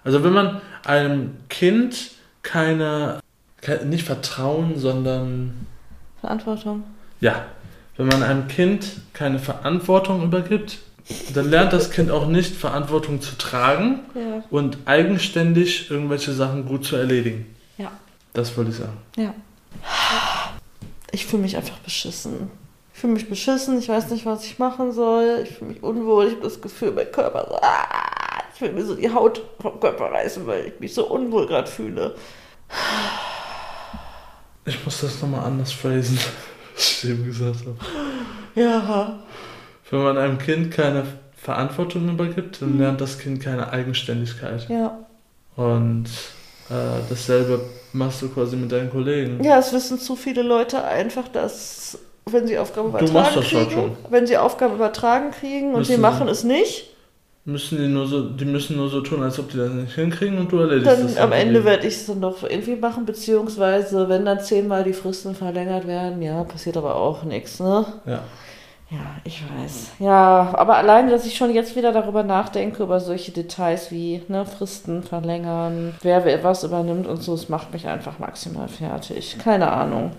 also wenn man einem Kind keine, ke- nicht Vertrauen, sondern, Verantwortung. ja, wenn man einem Kind keine Verantwortung übergibt, dann lernt das Kind auch nicht, Verantwortung zu tragen Ja. und eigenständig irgendwelche Sachen gut zu erledigen. Ja. Das wollte ich sagen. Ja. Ich fühle mich einfach beschissen. Ich fühle mich beschissen, ich weiß nicht, was ich machen soll. Ich fühle mich unwohl, ich habe das Gefühl, mein Körper so, ah, ich will mir so die Haut vom Körper reißen, weil ich mich so unwohl gerade fühle. Ich muss das nochmal anders phrasen, was ich eben gesagt habe. Ja. Wenn man einem Kind keine Verantwortung übergibt, dann lernt das Kind keine Eigenständigkeit. Ja. Und äh, dasselbe machst du quasi mit deinen Kollegen. Ja, es wissen zu viele Leute einfach, dass wenn sie Aufgaben übertragen kriegen, halt schon. wenn sie Aufgaben übertragen kriegen und Müssen sie machen es nicht, Müssen die nur so, die müssen nur so tun, als ob die das nicht hinkriegen und du erledigst dann das. am dann Ende werde ich es dann doch irgendwie machen, beziehungsweise wenn dann zehnmal die Fristen verlängert werden, ja, passiert aber auch nichts, ne? Ja. Ja, ich weiß. Ja, aber alleine, dass ich schon jetzt wieder darüber nachdenke, über solche Details wie ne, Fristen verlängern, wer, wer was übernimmt und so, es macht mich einfach maximal fertig. Keine Ahnung.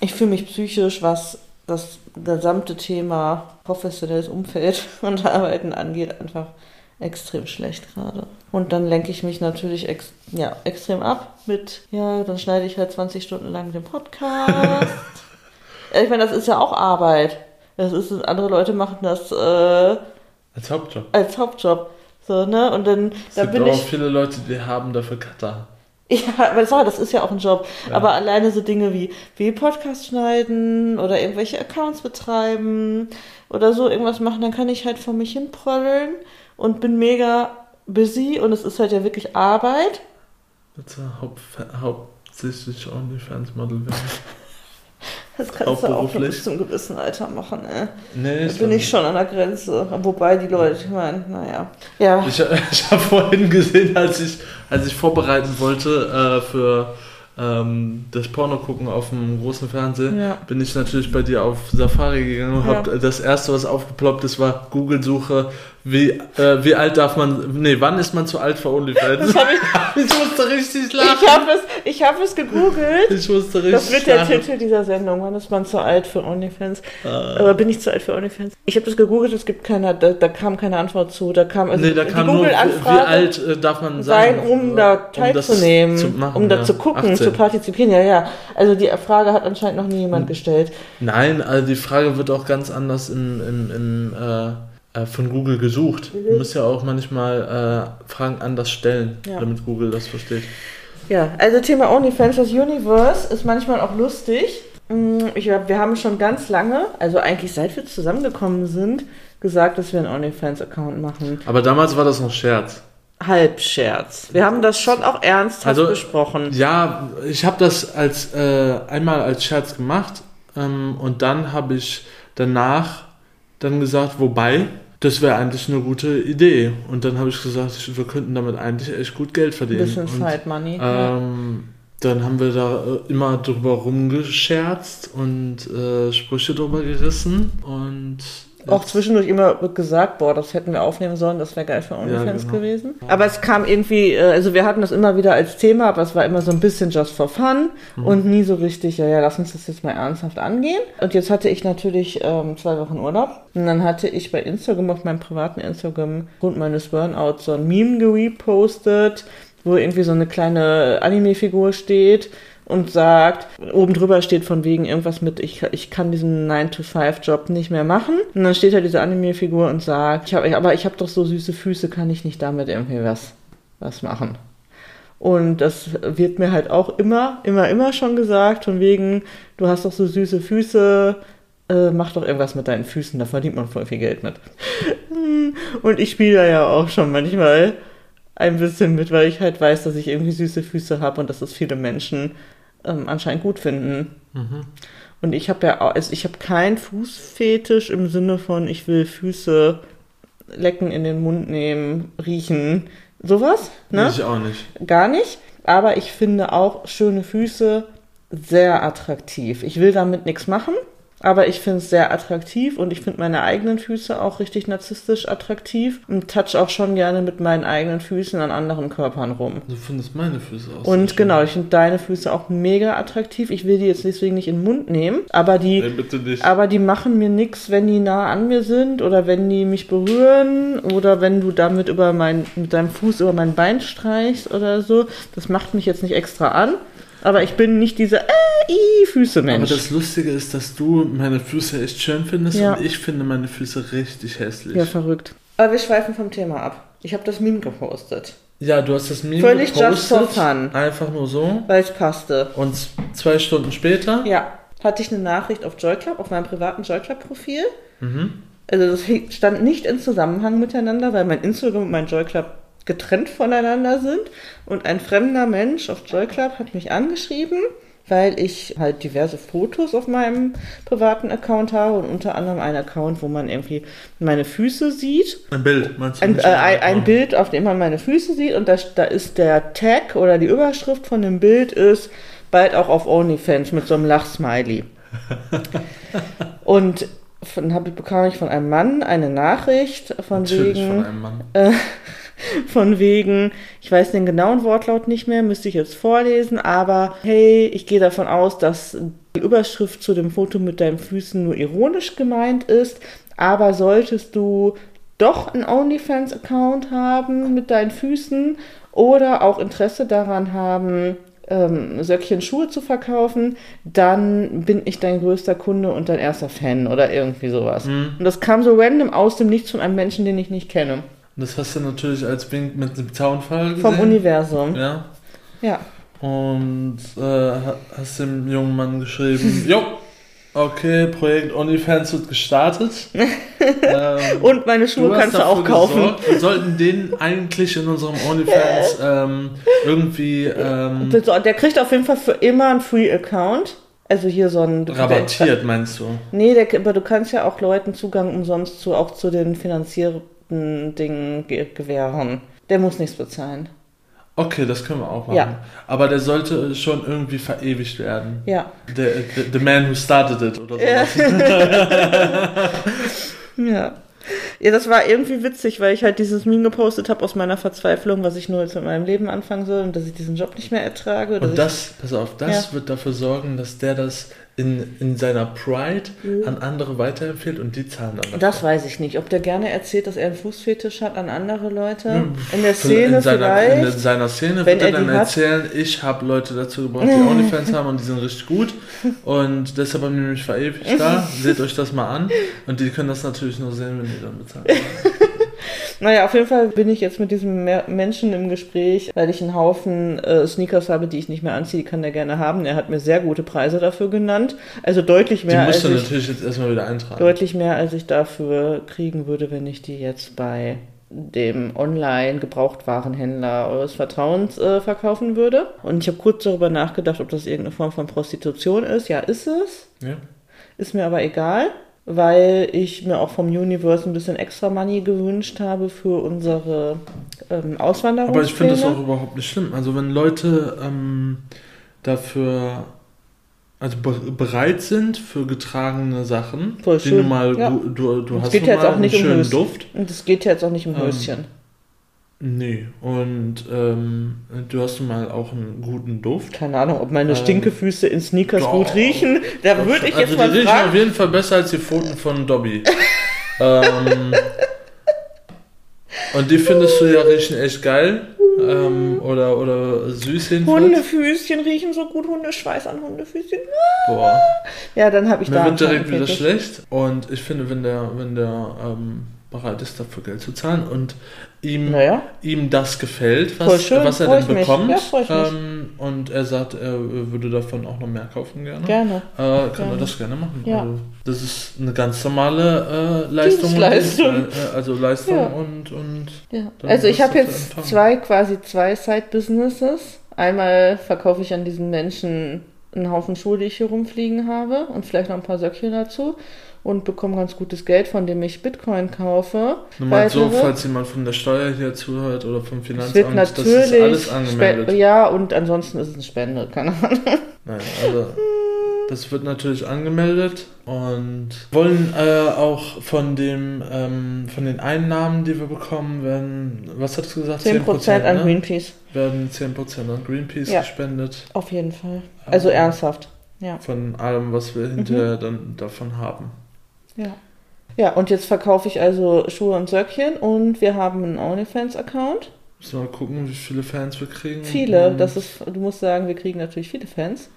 Ich fühle mich psychisch, was das gesamte Thema professionelles Umfeld und Arbeiten angeht, einfach extrem schlecht gerade. Und dann lenke ich mich natürlich ex ja, extrem ab mit, ja, dann schneide ich halt 20 Stunden lang den Podcast. ich meine, das ist ja auch Arbeit. Das ist, andere Leute machen das äh, Als Hauptjob. als Hauptjob. So, ne? Und dann, Es da gibt bin auch ich. viele Leute, die haben dafür Cutter. Ja, aber das, das ist ja auch ein Job. Ja. Aber alleine so Dinge wie, wie Podcast schneiden oder irgendwelche Accounts betreiben oder so irgendwas machen, dann kann ich halt vor mich hin prollen und bin mega busy und es ist halt ja wirklich Arbeit. Haupt, hauptsächlich OnlyFans-Model werden. Das kannst du auch bis zum gewissen Alter machen, ey. Nee, Da bin ich schon an der Grenze. Wobei die Leute, ich meine, naja. Ja. Ich, ich habe vorhin gesehen, als ich, als ich vorbereiten wollte äh, für ähm, das Porno gucken auf dem großen Fernseher, Ja. bin ich natürlich bei dir auf Safari gegangen und Ja. hab das erste, was aufgeploppt ist, war Google-Suche, wie, äh, wie alt darf man, nee, wann ist man zu alt für OnlyFans? Das hab ich, ich musste richtig lachen. ich habe es, ich hab es gegoogelt. Ich musste richtig Das wird der lachen. Titel dieser Sendung. Wann ist man zu alt für OnlyFans? Äh, Aber bin ich zu alt für OnlyFans? Ich habe das gegoogelt, es gibt keine, da, da kam keine Antwort zu. Da kam also nee, da kam nur, wie, alt äh, darf man sein, sein, um da das teilzunehmen, zu machen, um da ja. zu gucken, 18. zu partizipieren. Ja, ja. Also die Frage hat anscheinend noch nie jemand Hm. gestellt. Nein, also die Frage wird auch ganz anders im, im, im, äh, äh, von Google gesucht. Du musst ja auch manchmal äh, Fragen anders stellen, Ja. damit Google das versteht. Ja, also Thema OnlyFans, das Universe ist manchmal auch lustig. Mm, Ich, wir haben schon ganz lange, also eigentlich seit wir zusammengekommen sind, gesagt, dass wir einen OnlyFans-Account machen. Aber damals war das noch Scherz. Halbscherz. Wir haben das schon auch ernsthaft Also, besprochen. Ja, ich habe das als äh, einmal als Scherz gemacht ähm, und dann habe ich danach dann gesagt, wobei, das wäre eigentlich eine gute Idee. Und dann habe ich gesagt, wir könnten damit eigentlich echt gut Geld Ein verdienen. bisschen und, Side Money. Ähm, dann haben wir da äh, immer drüber rumgescherzt und äh, Sprüche drüber gerissen und Auch zwischendurch immer gesagt, boah, das hätten wir aufnehmen sollen, das wäre geil für OnlyFans genau. gewesen. Aber es kam irgendwie, äh, also wir hatten das immer wieder als Thema, aber es war immer so ein bisschen just for fun Mhm. und nie so richtig, ja, ja, lass uns das jetzt mal ernsthaft angehen. Und jetzt hatte ich natürlich ähm, zwei Wochen Urlaub und dann hatte ich bei Instagram, auf meinem privaten Instagram, aufgrund meines Burnouts so ein Meme gerepostet, wo irgendwie so eine kleine Anime-Figur steht und sagt, oben drüber steht von wegen irgendwas mit, ich, ich kann diesen 9-to-5-Job nicht mehr machen. Und dann steht da diese Anime-Figur und sagt, ich hab, aber ich habe doch so süße Füße, kann ich nicht damit irgendwie was, was machen? Und das wird mir halt auch immer, immer, immer schon gesagt, von wegen, du hast doch so süße Füße, äh, mach doch irgendwas mit deinen Füßen, da verdient man voll viel Geld mit. Und ich spiele ja auch schon manchmal ein bisschen mit, weil ich halt weiß, dass ich irgendwie süße Füße habe und dass das viele Menschen ähm, anscheinend gut finden. Und ich habe ja auch, also ich habe keinen Fußfetisch im Sinne von, ich will Füße lecken, in den Mund nehmen, riechen, sowas, ne? ich auch nicht. Gar nicht. Aber ich finde auch schöne Füße sehr attraktiv. Ich will damit nichts machen, aber ich finde es sehr attraktiv und ich finde meine eigenen Füße auch richtig narzisstisch attraktiv und touch auch schon gerne mit meinen eigenen Füßen an anderen Körpern rum. Du findest meine Füße aus. Und genau, ich finde deine Füße auch mega attraktiv. Ich will die jetzt deswegen nicht in den Mund nehmen, aber die, nicht. aber die machen mir nichts, wenn die nah an mir sind oder wenn die mich berühren oder wenn du damit über mein, mit deinem Fuß über mein Bein streichst oder so. Das macht mich jetzt nicht extra an. Aber ich bin nicht dieser äh, i, Füße Aber Mensch. das Lustige ist, dass du meine Füße echt schön findest Ja. und ich finde meine Füße richtig hässlich. Ja, verrückt. Aber wir schweifen vom Thema ab. Ich habe das Meme gepostet, Ja, du hast das Meme Völlig just for gepostet, fun. einfach nur so. weil es passte. Und zwei Stunden später, Ja, hatte ich eine Nachricht auf Joyclub, auf meinem privaten Joyclub-Profil. Mhm. Also das stand nicht in Zusammenhang miteinander, weil mein Instagram und mein Joyclub getrennt voneinander sind. Und ein fremder Mensch auf Joyclub hat mich angeschrieben, weil ich halt diverse Fotos auf meinem privaten Account habe und unter anderem einen Account, wo man irgendwie meine Füße sieht. ein Bild, meinst du? Ein, äh, ein, ein Bild, auf dem man meine Füße sieht und da, da ist der Tag oder die Überschrift von dem Bild ist bald auch auf OnlyFans mit so einem Lachsmiley. und von, hab, bekam ich von einem Mann eine Nachricht von Natürlich wegen, von einem Mann. von wegen, ich weiß den genauen Wortlaut nicht mehr, müsste ich jetzt vorlesen, aber hey, ich gehe davon aus, dass die Überschrift zu dem Foto mit deinen Füßen nur ironisch gemeint ist, aber solltest du doch einen OnlyFans-Account haben mit deinen Füßen oder auch Interesse daran haben, ähm, Söckchen Schuhe zu verkaufen, dann bin ich dein größter Kunde und dein erster Fan oder irgendwie sowas. Und das kam so random aus dem Nichts von einem Menschen, den ich nicht kenne. Und das hast du natürlich als Wink mit dem Zaunfall gesehen. Vom Universum. Ja. Ja. Und äh, ha- hast dem jungen Mann geschrieben, jo, okay, Projekt OnlyFans wird gestartet. ähm, Und meine Schuhe hast kannst du auch kaufen. gesorgt. Wir sollten den eigentlich in unserem OnlyFans ähm, irgendwie ähm, der kriegt auf jeden Fall für immer einen Free-Account. Also hier so ein... rabattiert, meinst du? Nee, der, aber du kannst ja auch Leuten Zugang umsonst zu, auch zu den finanzierten Dingen ge gewähren. Der muss nichts bezahlen. Okay, das können wir auch machen. Ja. Aber der sollte schon irgendwie verewigt werden. Ja. Der, the, the man who started it oder so. Ja. ja. Das war irgendwie witzig, weil ich halt dieses Meme gepostet habe aus meiner Verzweiflung, was ich nur jetzt mit meinem Leben anfangen soll und dass ich diesen Job nicht mehr ertrage. Und das, pass auf, das Ja. wird dafür sorgen, dass der das in, in seiner Pride an andere weiterempfiehlt und die zahlen dann. ich, das weiß ich nicht. Ob der gerne erzählt, dass er einen Fußfetisch hat an andere Leute. In der Szene in seiner, vielleicht. In seiner Szene Wenn wird er dann hat. erzählen, ich habe Leute dazu gebracht, die OnlyFans haben und die sind richtig gut. Und deshalb haben die mich verewigt da. Seht euch das mal an. Und die können das natürlich nur sehen, wenn die dann bezahlen. Naja, auf jeden Fall bin ich jetzt mit diesem Menschen im Gespräch, weil ich einen Haufen äh, Sneakers habe, die ich nicht mehr anziehe, die kann er gerne haben. Er hat mir sehr gute Preise dafür genannt. Also deutlich Die mehr, musst als du ich, natürlich jetzt erstmal wieder eintragen. deutlich mehr, als ich dafür kriegen würde, wenn ich die jetzt bei dem Online-Gebrauchtwarenhändler eures Vertrauens äh, verkaufen würde. Und ich habe kurz darüber nachgedacht, ob das irgendeine Form von Prostitution ist. Ja, ist es. Ja. Ist mir aber egal, weil ich mir auch vom Universe ein bisschen extra Money gewünscht habe für unsere ähm, Auswanderung. Aber ich finde das auch überhaupt nicht schlimm. Also wenn Leute ähm, dafür also be bereit sind für getragene Sachen, Voll die schön, du mal ja. du, du Es hast geht jetzt mal auch nicht einen um schönen Höschen. Duft. Und es geht ja jetzt auch nicht um Ähm, Höschen. Nee, und ähm, du hast mal auch einen guten Duft. Keine Ahnung, ob meine ähm, Stinkefüße in Sneakers doch. gut riechen. Da würde ich also jetzt die mal riechen fragen. auf jeden Fall besser als die Pfoten von Dobby. ähm, und die findest du ja riechen echt geil. Ähm, oder, oder süß jedenfalls. Hundefüßchen riechen so gut, Hundeschweiß an Hundefüßchen. Boah. Ja, dann habe ich Mir da. wird direkt wieder schlecht. Und ich finde, wenn der, wenn der ähm, bereit ist, dafür Geld zu zahlen und ihm, Naja, ihm das gefällt, was, schön, was er denn mich. bekommt, Ja, ähm, und er sagt, er würde davon auch noch mehr kaufen gerne, gerne. äh, kann Gerne. er das gerne machen. Ja. Also, das ist eine ganz normale äh, Leistung. und äh, also Leistung Ja. und, und Ja. Dann Also ich habe jetzt empfangen. zwei, quasi zwei Side-Businesses. Einmal verkaufe ich an diesen Menschen einen Haufen Schuhe, die ich hier rumfliegen habe und vielleicht noch ein paar Söckchen dazu und bekomme ganz gutes Geld, von dem ich Bitcoin kaufe. nur mal so, falls jemand von der Steuer hier zuhört oder vom Finanzamt, das ist natürlich alles angemeldet. Spe- ja und ansonsten ist es eine Spende, keine Ahnung. Nein, also das wird natürlich angemeldet und wollen äh, auch von dem ähm, von den Einnahmen, die wir bekommen, werden, was hast du gesagt? 10% an ne? Greenpeace, werden 10% an Greenpeace Ja. gespendet. auf jeden Fall. Also Ähm, ernsthaft, ja. Von allem, was wir Mhm. hinterher dann davon haben. Ja. Ja, und jetzt verkaufe ich also Schuhe und Söckchen und wir haben einen OnlyFans-Account. Müssen wir mal gucken, wie viele Fans wir kriegen. Viele, Und das ist, du musst sagen, wir kriegen natürlich viele Fans.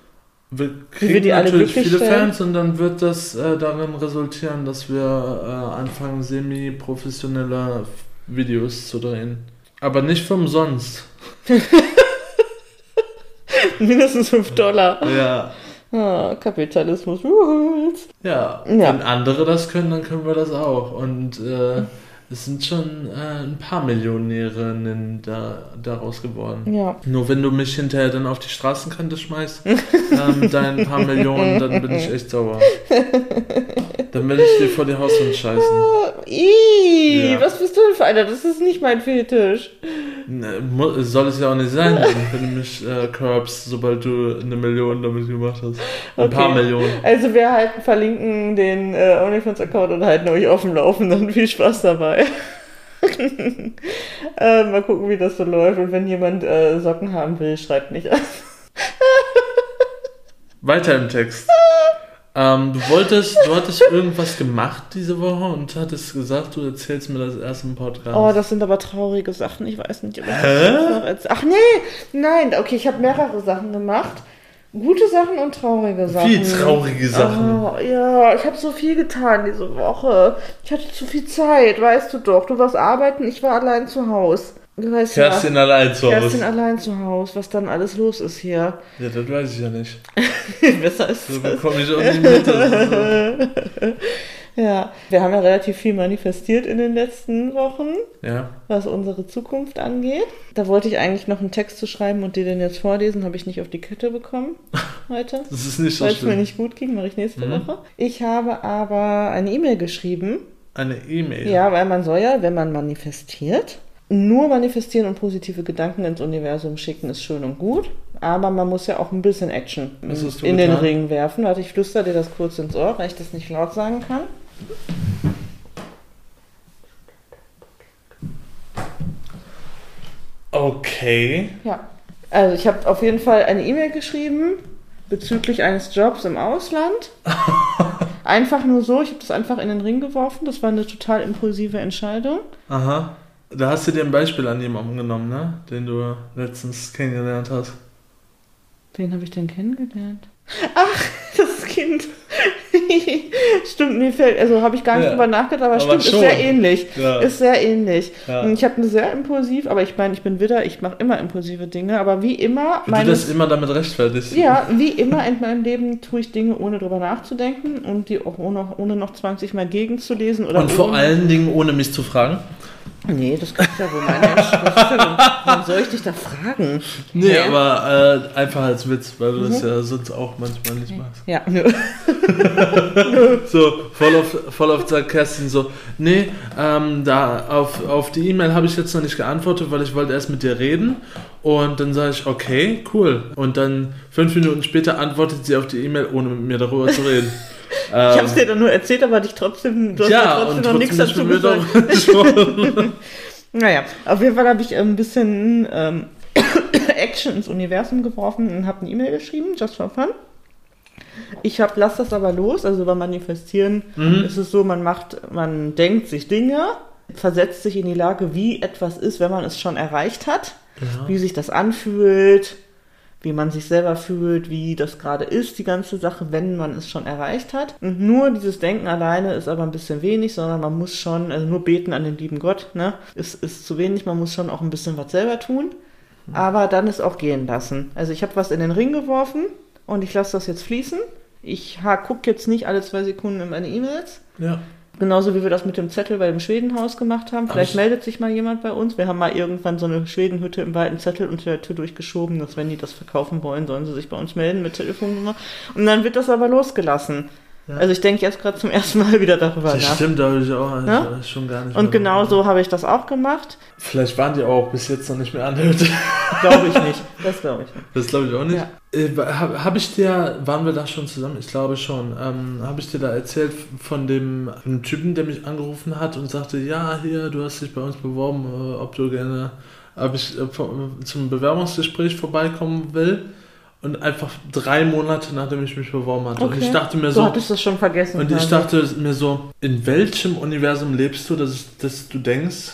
Wir wir kriegen die alle natürlich glücklich viele stellen. Fans und dann wird das äh, darin resultieren, dass wir äh, anfangen, semi-professionelle Videos zu drehen. Aber nicht für umsonst. Mindestens 5 Dollar. Ja. Ah, Kapitalismus rules. Ja. Ja. Wenn andere das können, dann können wir das auch. Und äh, es sind schon äh, ein paar Millionärinnen da, daraus geworden. Ja. Nur wenn du mich hinterher dann auf die Straßenkante schmeißt, ähm, dein paar Millionen, dann bin ich echt sauer. Dann will ich dir vor die Hauswand scheißen. Ih, Ja. was bist du denn für einer? Das ist nicht mein Fetisch. Ne, Soll es ja auch nicht sein, wenn du mich äh, curbst, sobald du eine Million damit gemacht hast. Ein Okay. paar Millionen. Also wir halten, verlinken den äh, OnlyFans-Account und halten euch offen laufen. Dann viel Spaß dabei. äh, mal gucken, wie das so läuft. Und wenn jemand äh, Socken haben will, schreibt mich an. Weiter im Text. Ähm, du wolltest, du hattest irgendwas gemacht diese Woche und hattest gesagt, du erzählst mir das erst im Podcast. Oh, das sind aber traurige Sachen. Ich weiß nicht, ob ich Hä? das noch erzähl- Ach nee, nein. Okay, ich habe mehrere Sachen gemacht. Gute Sachen und traurige Sachen. Viel traurige Sachen. Oh, ja, ich habe so viel getan diese Woche. Ich hatte zu viel Zeit, weißt du doch. Du warst arbeiten, ich war allein zu Hause. Du weißt Kerstin ja. allein zu Kerstin Hause. allein zu Hause, was dann alles los ist hier. Ja, das weiß ich ja nicht. Besser ist So bekomme ich auch nicht mit. Ja, wir haben ja relativ viel manifestiert in den letzten Wochen, Ja. was unsere Zukunft angeht. Da wollte ich eigentlich noch einen Text zu schreiben und dir den jetzt vorlesen, habe ich nicht auf die Kette bekommen heute. Das ist nicht so Weil es mir nicht gut ging, mache ich nächste Mhm. Woche. Ich habe aber eine E-Mail geschrieben. Eine E-Mail. Ja, weil man soll ja, wenn man manifestiert, nur manifestieren und positive Gedanken ins Universum schicken ist schön und gut. Aber man muss ja auch ein bisschen Action in den getan? Ring werfen. Warte, ich flüster dir das kurz ins Ohr, weil ich das nicht laut sagen kann. Okay. Ja. Also ich habe auf jeden Fall eine E-Mail geschrieben bezüglich eines Jobs im Ausland. einfach nur so, ich habe das einfach in den Ring geworfen. Das war eine total impulsive Entscheidung. Aha. Da hast du dir ein Beispiel an jemandem genommen, ne? Den du letztens kennengelernt hast. Wen habe ich denn kennengelernt? Ach, das Kind. stimmt, mir fällt, also habe ich gar nicht Ja. drüber nachgedacht, aber, Aber stimmt, ist schon. sehr ähnlich. Ja. Ist sehr ähnlich. Ja. Und Ich habe eine sehr impulsiv, aber ich meine, ich bin Widder, ich mache immer impulsive Dinge, aber wie immer, Wie du das immer damit rechtfertigst. ja, wie immer in meinem Leben tue ich Dinge, ohne drüber nachzudenken und die auch ohne, ohne noch 20 Mal gegenzulesen oder Und vor allen Dingen ohne mich zu fragen. Nee, das kann ich ja wohl meine Entsch- das ist ja, Wann soll ich dich da fragen? Nee, Hä? aber äh, einfach als Witz, weil du Mhm. das ja sonst auch manchmal nicht machst. Ja, nö. So, voll oft, voll sagt Kerstin so, nee, ähm, da auf, auf die E-Mail habe ich jetzt noch nicht geantwortet, weil ich wollte erst mit dir reden. Und dann sage ich, okay, cool. Und dann fünf Minuten später antwortet sie auf die E-Mail, ohne mit mir darüber zu reden. Ich habe es Ähm, dir dann nur erzählt, aber dich trotzdem, du hast ja, ja trotzdem noch nichts dazu gesagt. Naja, auf jeden Fall habe ich ähm, ein bisschen ähm, Action ins Universum geworfen und habe eine E-Mail geschrieben, just for fun. Ich hab, lass das aber los, also beim Manifestieren Mhm. ist es so, man macht, man denkt sich Dinge, versetzt sich in die Lage, wie etwas ist, wenn man es schon erreicht hat, Ja. wie sich das anfühlt, wie man sich selber fühlt, wie das gerade ist, die ganze Sache, wenn man es schon erreicht hat. Und nur dieses Denken alleine ist aber ein bisschen wenig, sondern man muss schon, also nur beten an den lieben Gott, ne, ist, ist zu wenig, man muss schon auch ein bisschen was selber tun. Aber dann ist auch gehen lassen. Also ich habe was in den Ring geworfen und ich lasse das jetzt fließen. Ich gucke jetzt nicht alle zwei Sekunden in meine E-Mails. ja. Genauso wie wir das mit dem Zettel bei dem Schwedenhaus gemacht haben. Vielleicht ich- meldet sich mal jemand bei uns. Wir haben mal irgendwann so eine Schwedenhütte im Wald einen Zettel unter der Tür durchgeschoben, dass wenn die das verkaufen wollen, sollen sie sich bei uns melden mit Telefonnummer. Und dann wird das aber losgelassen. Ja. Also ich denke jetzt gerade zum ersten Mal wieder darüber Das nach. stimmt, da habe ich auch Ja? ich weiß schon gar nicht Und genau so habe ich das auch gemacht. Vielleicht waren die auch bis jetzt noch nicht mehr an der Hütte. Glaube ich nicht. Das glaube ich nicht. Das glaube ich auch nicht. Ja. Äh, Habe hab ich dir, waren wir da schon zusammen? Ich glaube schon. Ähm, Habe ich dir da erzählt von dem, dem Typen, der mich angerufen hat und sagte, ja, hier, du hast dich bei uns beworben, äh, ob du gerne, ob ich äh, zum Bewerbungsgespräch vorbeikommen will. Und einfach drei Monate, nachdem ich mich beworben hatte. Und Okay. ich dachte mir Du so, hattest das schon vergessen. und ich dachte mir so, in welchem Universum lebst du, dass, ich- dass du denkst,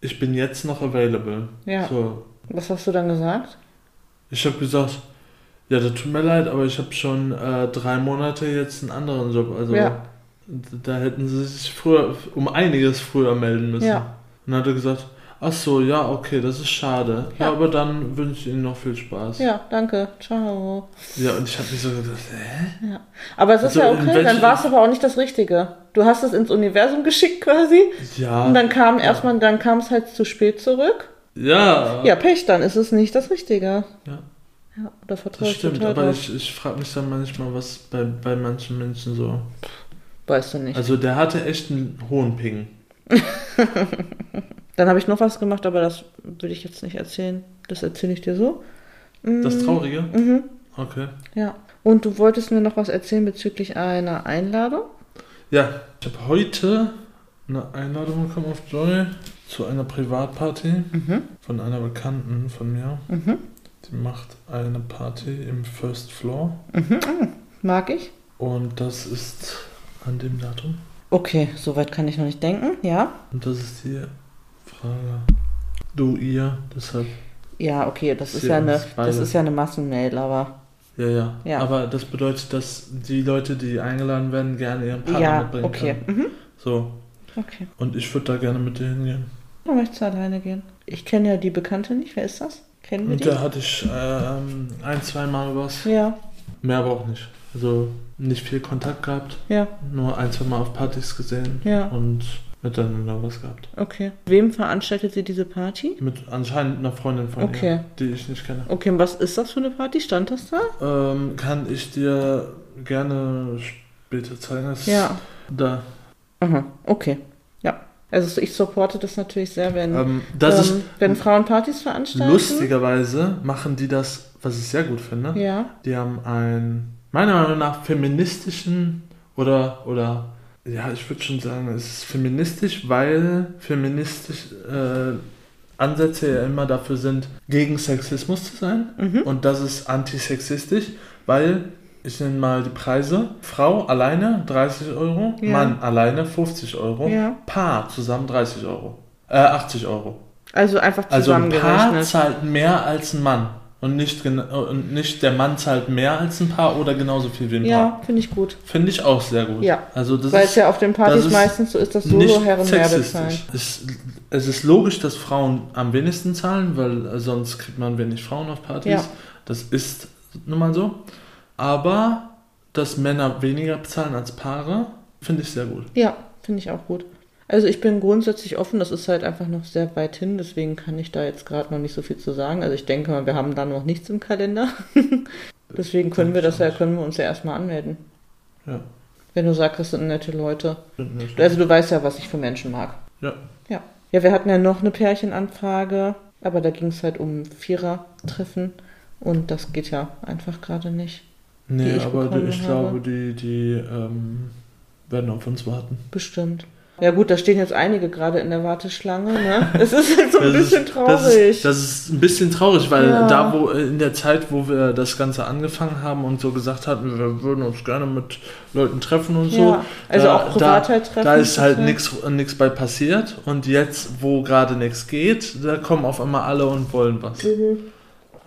ich bin jetzt noch available? Ja. So, Was hast du dann gesagt? ich habe gesagt, ja, das tut mir leid, aber ich habe schon äh, drei Monate jetzt einen anderen Job. Also Ja. da hätten sie sich früher um einiges früher melden müssen. Ja. Und dann hat er gesagt, ach so, ja, okay, das ist schade. Ja, Ja. aber dann wünsche ich Ihnen noch viel Spaß. Ja, danke. Ciao. Ja, und ich habe mich so gedacht, hä? Ja. Aber es ist Also, ja okay, dann war es aber auch nicht das Richtige. Du hast es ins Universum geschickt quasi Ja. und dann kam erstmal, dann kam es halt zu spät zurück. ja. Ja, Pech, dann ist es nicht das Richtige. Ja. Ja, da vertraue Das ich stimmt, aber drauf. ich, ich frage mich dann manchmal, was bei, bei manchen Menschen so. Weißt du nicht. Also der hatte echt einen hohen Ping. Dann habe ich noch was gemacht, aber das würde ich jetzt nicht erzählen. Das erzähle ich dir so. Das Traurige? Mhm. Okay. Ja. Und du wolltest mir noch was erzählen bezüglich einer Einladung? Ja, ich habe heute eine Einladung bekommen auf Joy zu einer Privatparty Mhm. von einer Bekannten von mir. Mhm. Die macht eine Party im First Floor Mhm. Ah, Mag ich? und das ist an dem Datum. Okay, soweit kann ich noch nicht denken. Ja. Und das ist die. Du, ihr, deshalb. Ja, okay, das ist ja eine, beide. das ist ja eine Massenmail, aber Ja, ja, Ja. Aber das bedeutet, dass die Leute, die eingeladen werden, gerne ihren Partner ja, mitbringen okay. können. Mhm. So. Okay. Und ich würde da gerne mit dir hingehen. Dann möchtest du alleine gehen. Ich kenne ja die Bekannte nicht. Wer ist das? Kennen wir Und die? da hatte ich ähm, ein, zwei Mal was. Ja, Mehr aber auch nicht. Also nicht viel Kontakt gehabt. ja, Nur ein, zwei Mal auf Partys gesehen. Ja. Und miteinander was gehabt. okay. Wem veranstaltet sie diese Party? Mit anscheinend einer Freundin von Okay. mir, die ich nicht kenne. Okay, und was ist das für eine Party? Stand das da? Ähm, kann ich dir gerne später zeigen. Das Ja. Da. Aha, okay. Ja. Also ich supporte das natürlich sehr, wenn, Ähm, ähm, wenn Frauen Partys veranstalten. lustigerweise machen die das, was ich sehr gut finde. Ja. Die haben einen, meiner Meinung nach, feministischen oder, oder, ja, ich würde schon sagen, es ist feministisch, weil feministisch äh, Ansätze ja immer dafür sind, gegen Sexismus zu sein. Mhm. Und das ist antisexistisch, weil, ich nenne mal die Preise, Frau alleine 30 Euro, Ja. Mann alleine 50 Euro, Ja. Paar zusammen 30 Euro. Äh, 80 Euro. Also einfach Also ein Paar zusammengerechnet. zahlt mehr als ein Mann. Und nicht, und nicht der Mann zahlt mehr als ein Paar oder genauso viel wie ein Paar. Ja, finde ich gut. Finde ich auch sehr gut. Ja. Also das Weil ist es ja auf den Partys ist meistens so ist, dass Solo-Herren mehr bezahlen. Es, es ist logisch, dass Frauen am wenigsten zahlen, weil sonst kriegt man wenig Frauen auf Partys. Ja. Das ist nun mal so. Aber dass Männer weniger bezahlen als Paare, finde ich sehr gut. Ja, finde ich auch gut. Also ich bin grundsätzlich offen, das ist halt einfach noch sehr weit hin, deswegen kann ich da jetzt gerade noch nicht so viel zu sagen. Also ich denke mal, wir haben da noch nichts im Kalender. deswegen können wir das ja, können wir uns ja erstmal anmelden. Ja. Wenn du sagst, das sind nette Leute. Schon. Also du weißt ja, was ich für Menschen mag. Ja. Ja. Ja, wir hatten ja noch eine Pärchenanfrage, aber da ging es halt um Vierer-Treffen und das geht ja einfach gerade nicht. Nee, ich aber ich habe. glaube, die, die ähm, werden auf uns warten. Bestimmt. Ja gut, da stehen jetzt einige gerade in der Warteschlange, ne? Es ist halt so ein Das bisschen ist, traurig. Das ist, das ist ein bisschen traurig, weil Ja. da, wo in der Zeit, wo wir das Ganze angefangen haben und so gesagt hatten, wir würden uns gerne mit Leuten treffen und so, Ja, also da, auch. Da, da ist halt nichts bei passiert und jetzt, wo gerade nichts geht, da kommen auf einmal alle und wollen was. Mhm.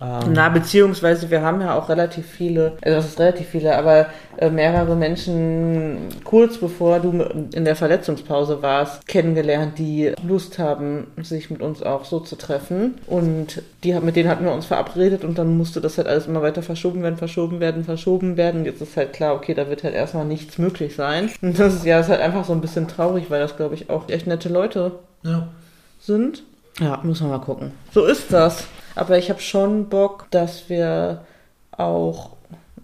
Ähm, Na, beziehungsweise wir haben ja auch relativ viele, also das ist relativ viele, aber äh, mehrere Menschen kurz bevor du in der Verletzungspause warst, kennengelernt, die Lust haben, sich mit uns auch so zu treffen. Und die, mit denen hatten wir uns verabredet und dann musste das halt alles immer weiter verschoben werden, verschoben werden, verschoben werden. Jetzt ist halt klar, okay, da wird halt erstmal nichts möglich sein. Und das ist ja das ist halt einfach so ein bisschen traurig, weil das, glaube ich, auch echt nette Leute ja. sind. Ja, muss man mal gucken. So ist das. Aber ich habe schon Bock, dass wir auch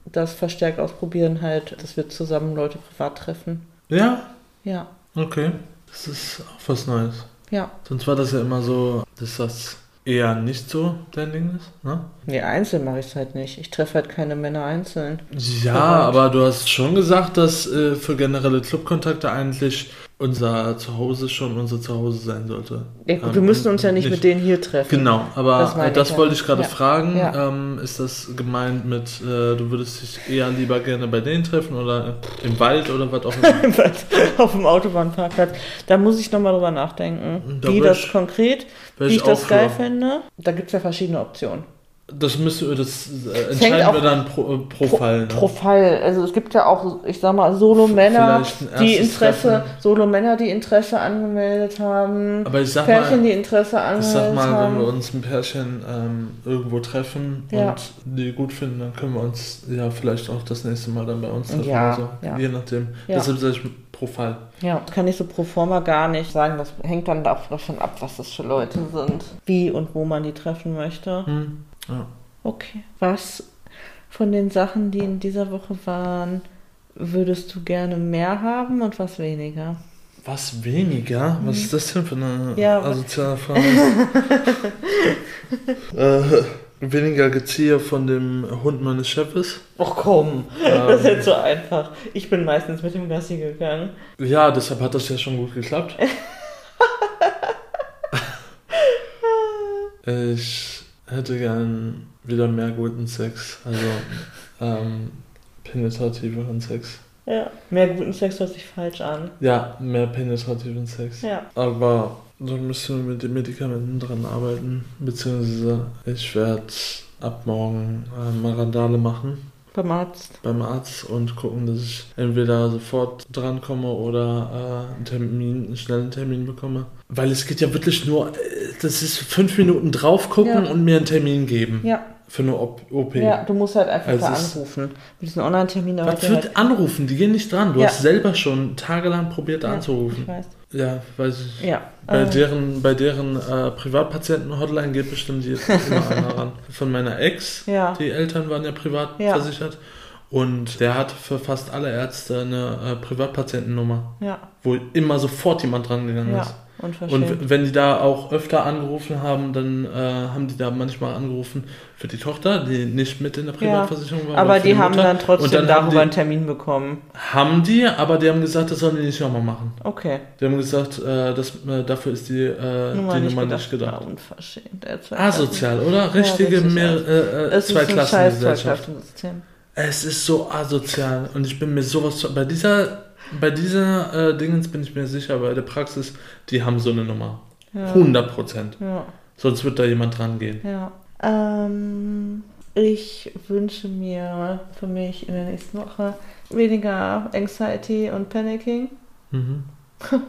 das verstärkt ausprobieren, halt, dass wir zusammen Leute privat treffen. ja, Ja, okay. Das ist auch was Neues. ja. Sonst war das ja immer so, dass das eher nicht so dein Ding ist, ne? Nee, einzeln mache ich es halt nicht. Ich treffe halt keine Männer einzeln. Ja, aber du hast schon gesagt, dass äh, für generelle Clubkontakte eigentlich unser Zuhause schon unser Zuhause sein sollte. Ja, gut, Ähm, wir müssen uns ja nicht, mit denen hier treffen. Genau, aber Das meine das ich ja. wollte ich gerade Ja. fragen. Ja. Ähm, ist das gemeint mit, äh, du würdest dich eher lieber gerne bei denen treffen oder im Wald oder was auch immer? Auf dem Autobahnparkplatz. Da muss ich nochmal drüber nachdenken, Da wie das ich- konkret, wie ich auch das geil für. fände. Da gibt es ja verschiedene Optionen. Das müssen wir, das äh, entscheiden wir dann pro, äh, pro, Fall. Ne? Pro Fall. Also es gibt ja auch, ich sag mal, Solo-Männer, die Interesse. Solo-Männer, die Interesse angemeldet haben, aber ich sag Pärchen, mal, die Interesse ich angemeldet sag mal, wenn haben. wir uns ein Pärchen ähm, irgendwo treffen Ja. und die gut finden, dann können wir uns ja vielleicht auch das nächste Mal dann bei uns treffen. Ja, so. ja. Je nachdem. Ja. Deshalb sage ich pro Fall. Ja, kann ich so pro forma gar nicht sagen. Das hängt dann auch davon ab, was das für Leute sind, wie und wo man die treffen möchte. Hm. Ja. Okay. Was von den Sachen, die in dieser Woche waren, würdest du gerne mehr haben und was weniger? Was weniger? Was ist das denn für eine Ja, asoziale Frage? äh, weniger Gezieher von dem Hund meines Chefes. Och komm, das ist Ähm, jetzt so einfach. Ich bin meistens mit dem Gassi gegangen. ja, deshalb hat das ja schon gut geklappt. ich hätte gern wieder mehr guten Sex. Also ähm, penetrativeren Sex. Ja. Mehr guten Sex hört sich falsch an. Ja, mehr penetrativen Sex. Ja. Aber dann müssen wir mit den Medikamenten dran arbeiten. Beziehungsweise ich werde ab morgen äh, mal Randale machen Beim Arzt. beim Arzt und gucken, dass ich entweder sofort drankomme oder äh, einen Termin, einen schnellen Termin bekomme. Weil es geht ja wirklich nur, äh, das ist fünf Minuten drauf gucken Ja. und mir einen Termin geben. Ja. Für eine Op. Ja, du musst halt einfach Also da anrufen. Mit diesen Online-Terminen Was wird halt. anrufen? Die gehen nicht dran. Du Ja. hast selber schon tagelang probiert Ja, anzurufen. Ich weiß. Ja, weiß ich. Ja. Bei äh, deren, bei deren äh, Privatpatienten-Hotline geht bestimmt jetzt immer einer ran. Von meiner Ex, Ja. die Eltern waren ja privat Ja. versichert. Und der hat für fast alle Ärzte eine äh, Privatpatientennummer, Ja. wo immer sofort jemand dran gegangen ist. Und wenn die da auch öfter angerufen haben, dann äh, haben die da manchmal angerufen für die Tochter, die nicht mit in der Privatversicherung war. aber für die haben dann trotzdem Und dann darüber einen die, Termin bekommen. haben die, aber die haben gesagt, das sollen die nicht nochmal machen. Okay. Die haben gesagt, äh, das, äh, dafür ist die, äh, die Nummer nicht gedacht. Ja, unverschämt. Er Asozial, oder? Richtige richtig mehr, äh, Klassen. äh, Zweiklassengesellschaft. Es ist so asozial und ich bin mir sowas bei dieser bei dieser äh, Dingens bin ich mir sicher, bei der Praxis, die haben so eine Nummer. Ja. 100 Prozent. Ja, Sonst wird da jemand dran gehen. ja. Ähm, ich wünsche mir für mich in der nächsten Woche weniger Anxiety und Panicking. Mhm.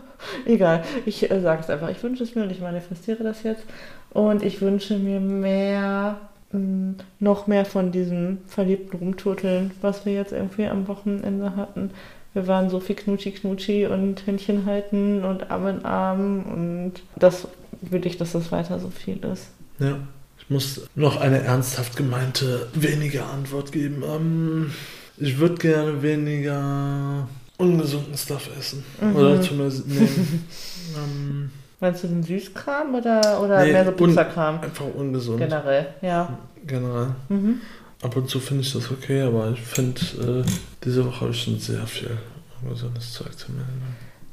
Egal, ich äh, sage es einfach. Ich wünsche es mir und ich manifestiere das jetzt. Und ich wünsche mir mehr, mh, noch mehr von diesem verliebten Rumturteln, was wir jetzt irgendwie am Wochenende hatten. Wir waren so viel Knutschi Knutschi und Händchen halten und Arm in Arm und das will ich, dass das weiter so viel ist. Ja. Ich muss noch eine ernsthaft gemeinte weniger Antwort geben. Ähm, ich würde gerne weniger ungesunden Stuff essen. Mhm. Oder zumindest nehmen. ähm, Meinst du den Süßkram oder, oder Nee, mehr so un- Pizzakram? einfach ungesund. Generell, ja. Generell. Mhm. Ab und zu finde ich das okay, aber ich finde, äh, diese Woche habe ich schon sehr viel ungesundes Zeug zu mir.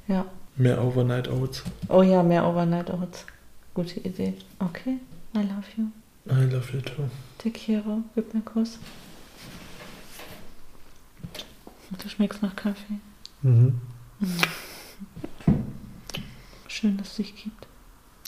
Ja. Mehr Overnight Oats. Oh ja, mehr Overnight Oats. Gute Idee. Okay, I love you. I love you too. Te quiero. Gib mir einen Kuss. Du schmeckst nach Kaffee. Mhm. Schön, dass es dich gibt.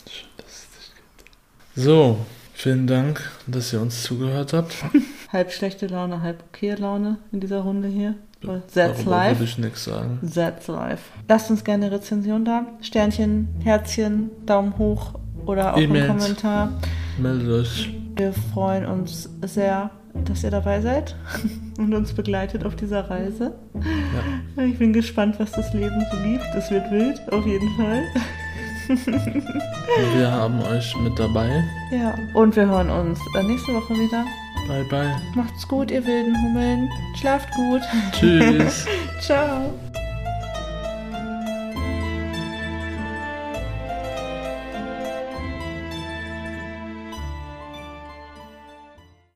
Schön, dass es dich gibt. So, vielen Dank, dass ihr uns zugehört habt. Halb schlechte Laune, halb okay Laune in dieser Runde hier. That's Darüber life. würde ich nichts sagen. That's life. Lasst uns gerne eine Rezension da. Sternchen, Herzchen, Daumen hoch oder auch E-Mails. einen Kommentar. Meldet euch. Wir freuen uns sehr, dass ihr dabei seid und uns begleitet auf dieser Reise. Ja. Ich bin gespannt, was das Leben so gibt. Es wird wild, auf jeden Fall. Wir haben euch mit dabei. Ja, und wir hören uns äh, nächste Woche wieder. Bye, bye. Macht's gut, ihr wilden Hummeln. Schlaft gut. Tschüss. Ciao.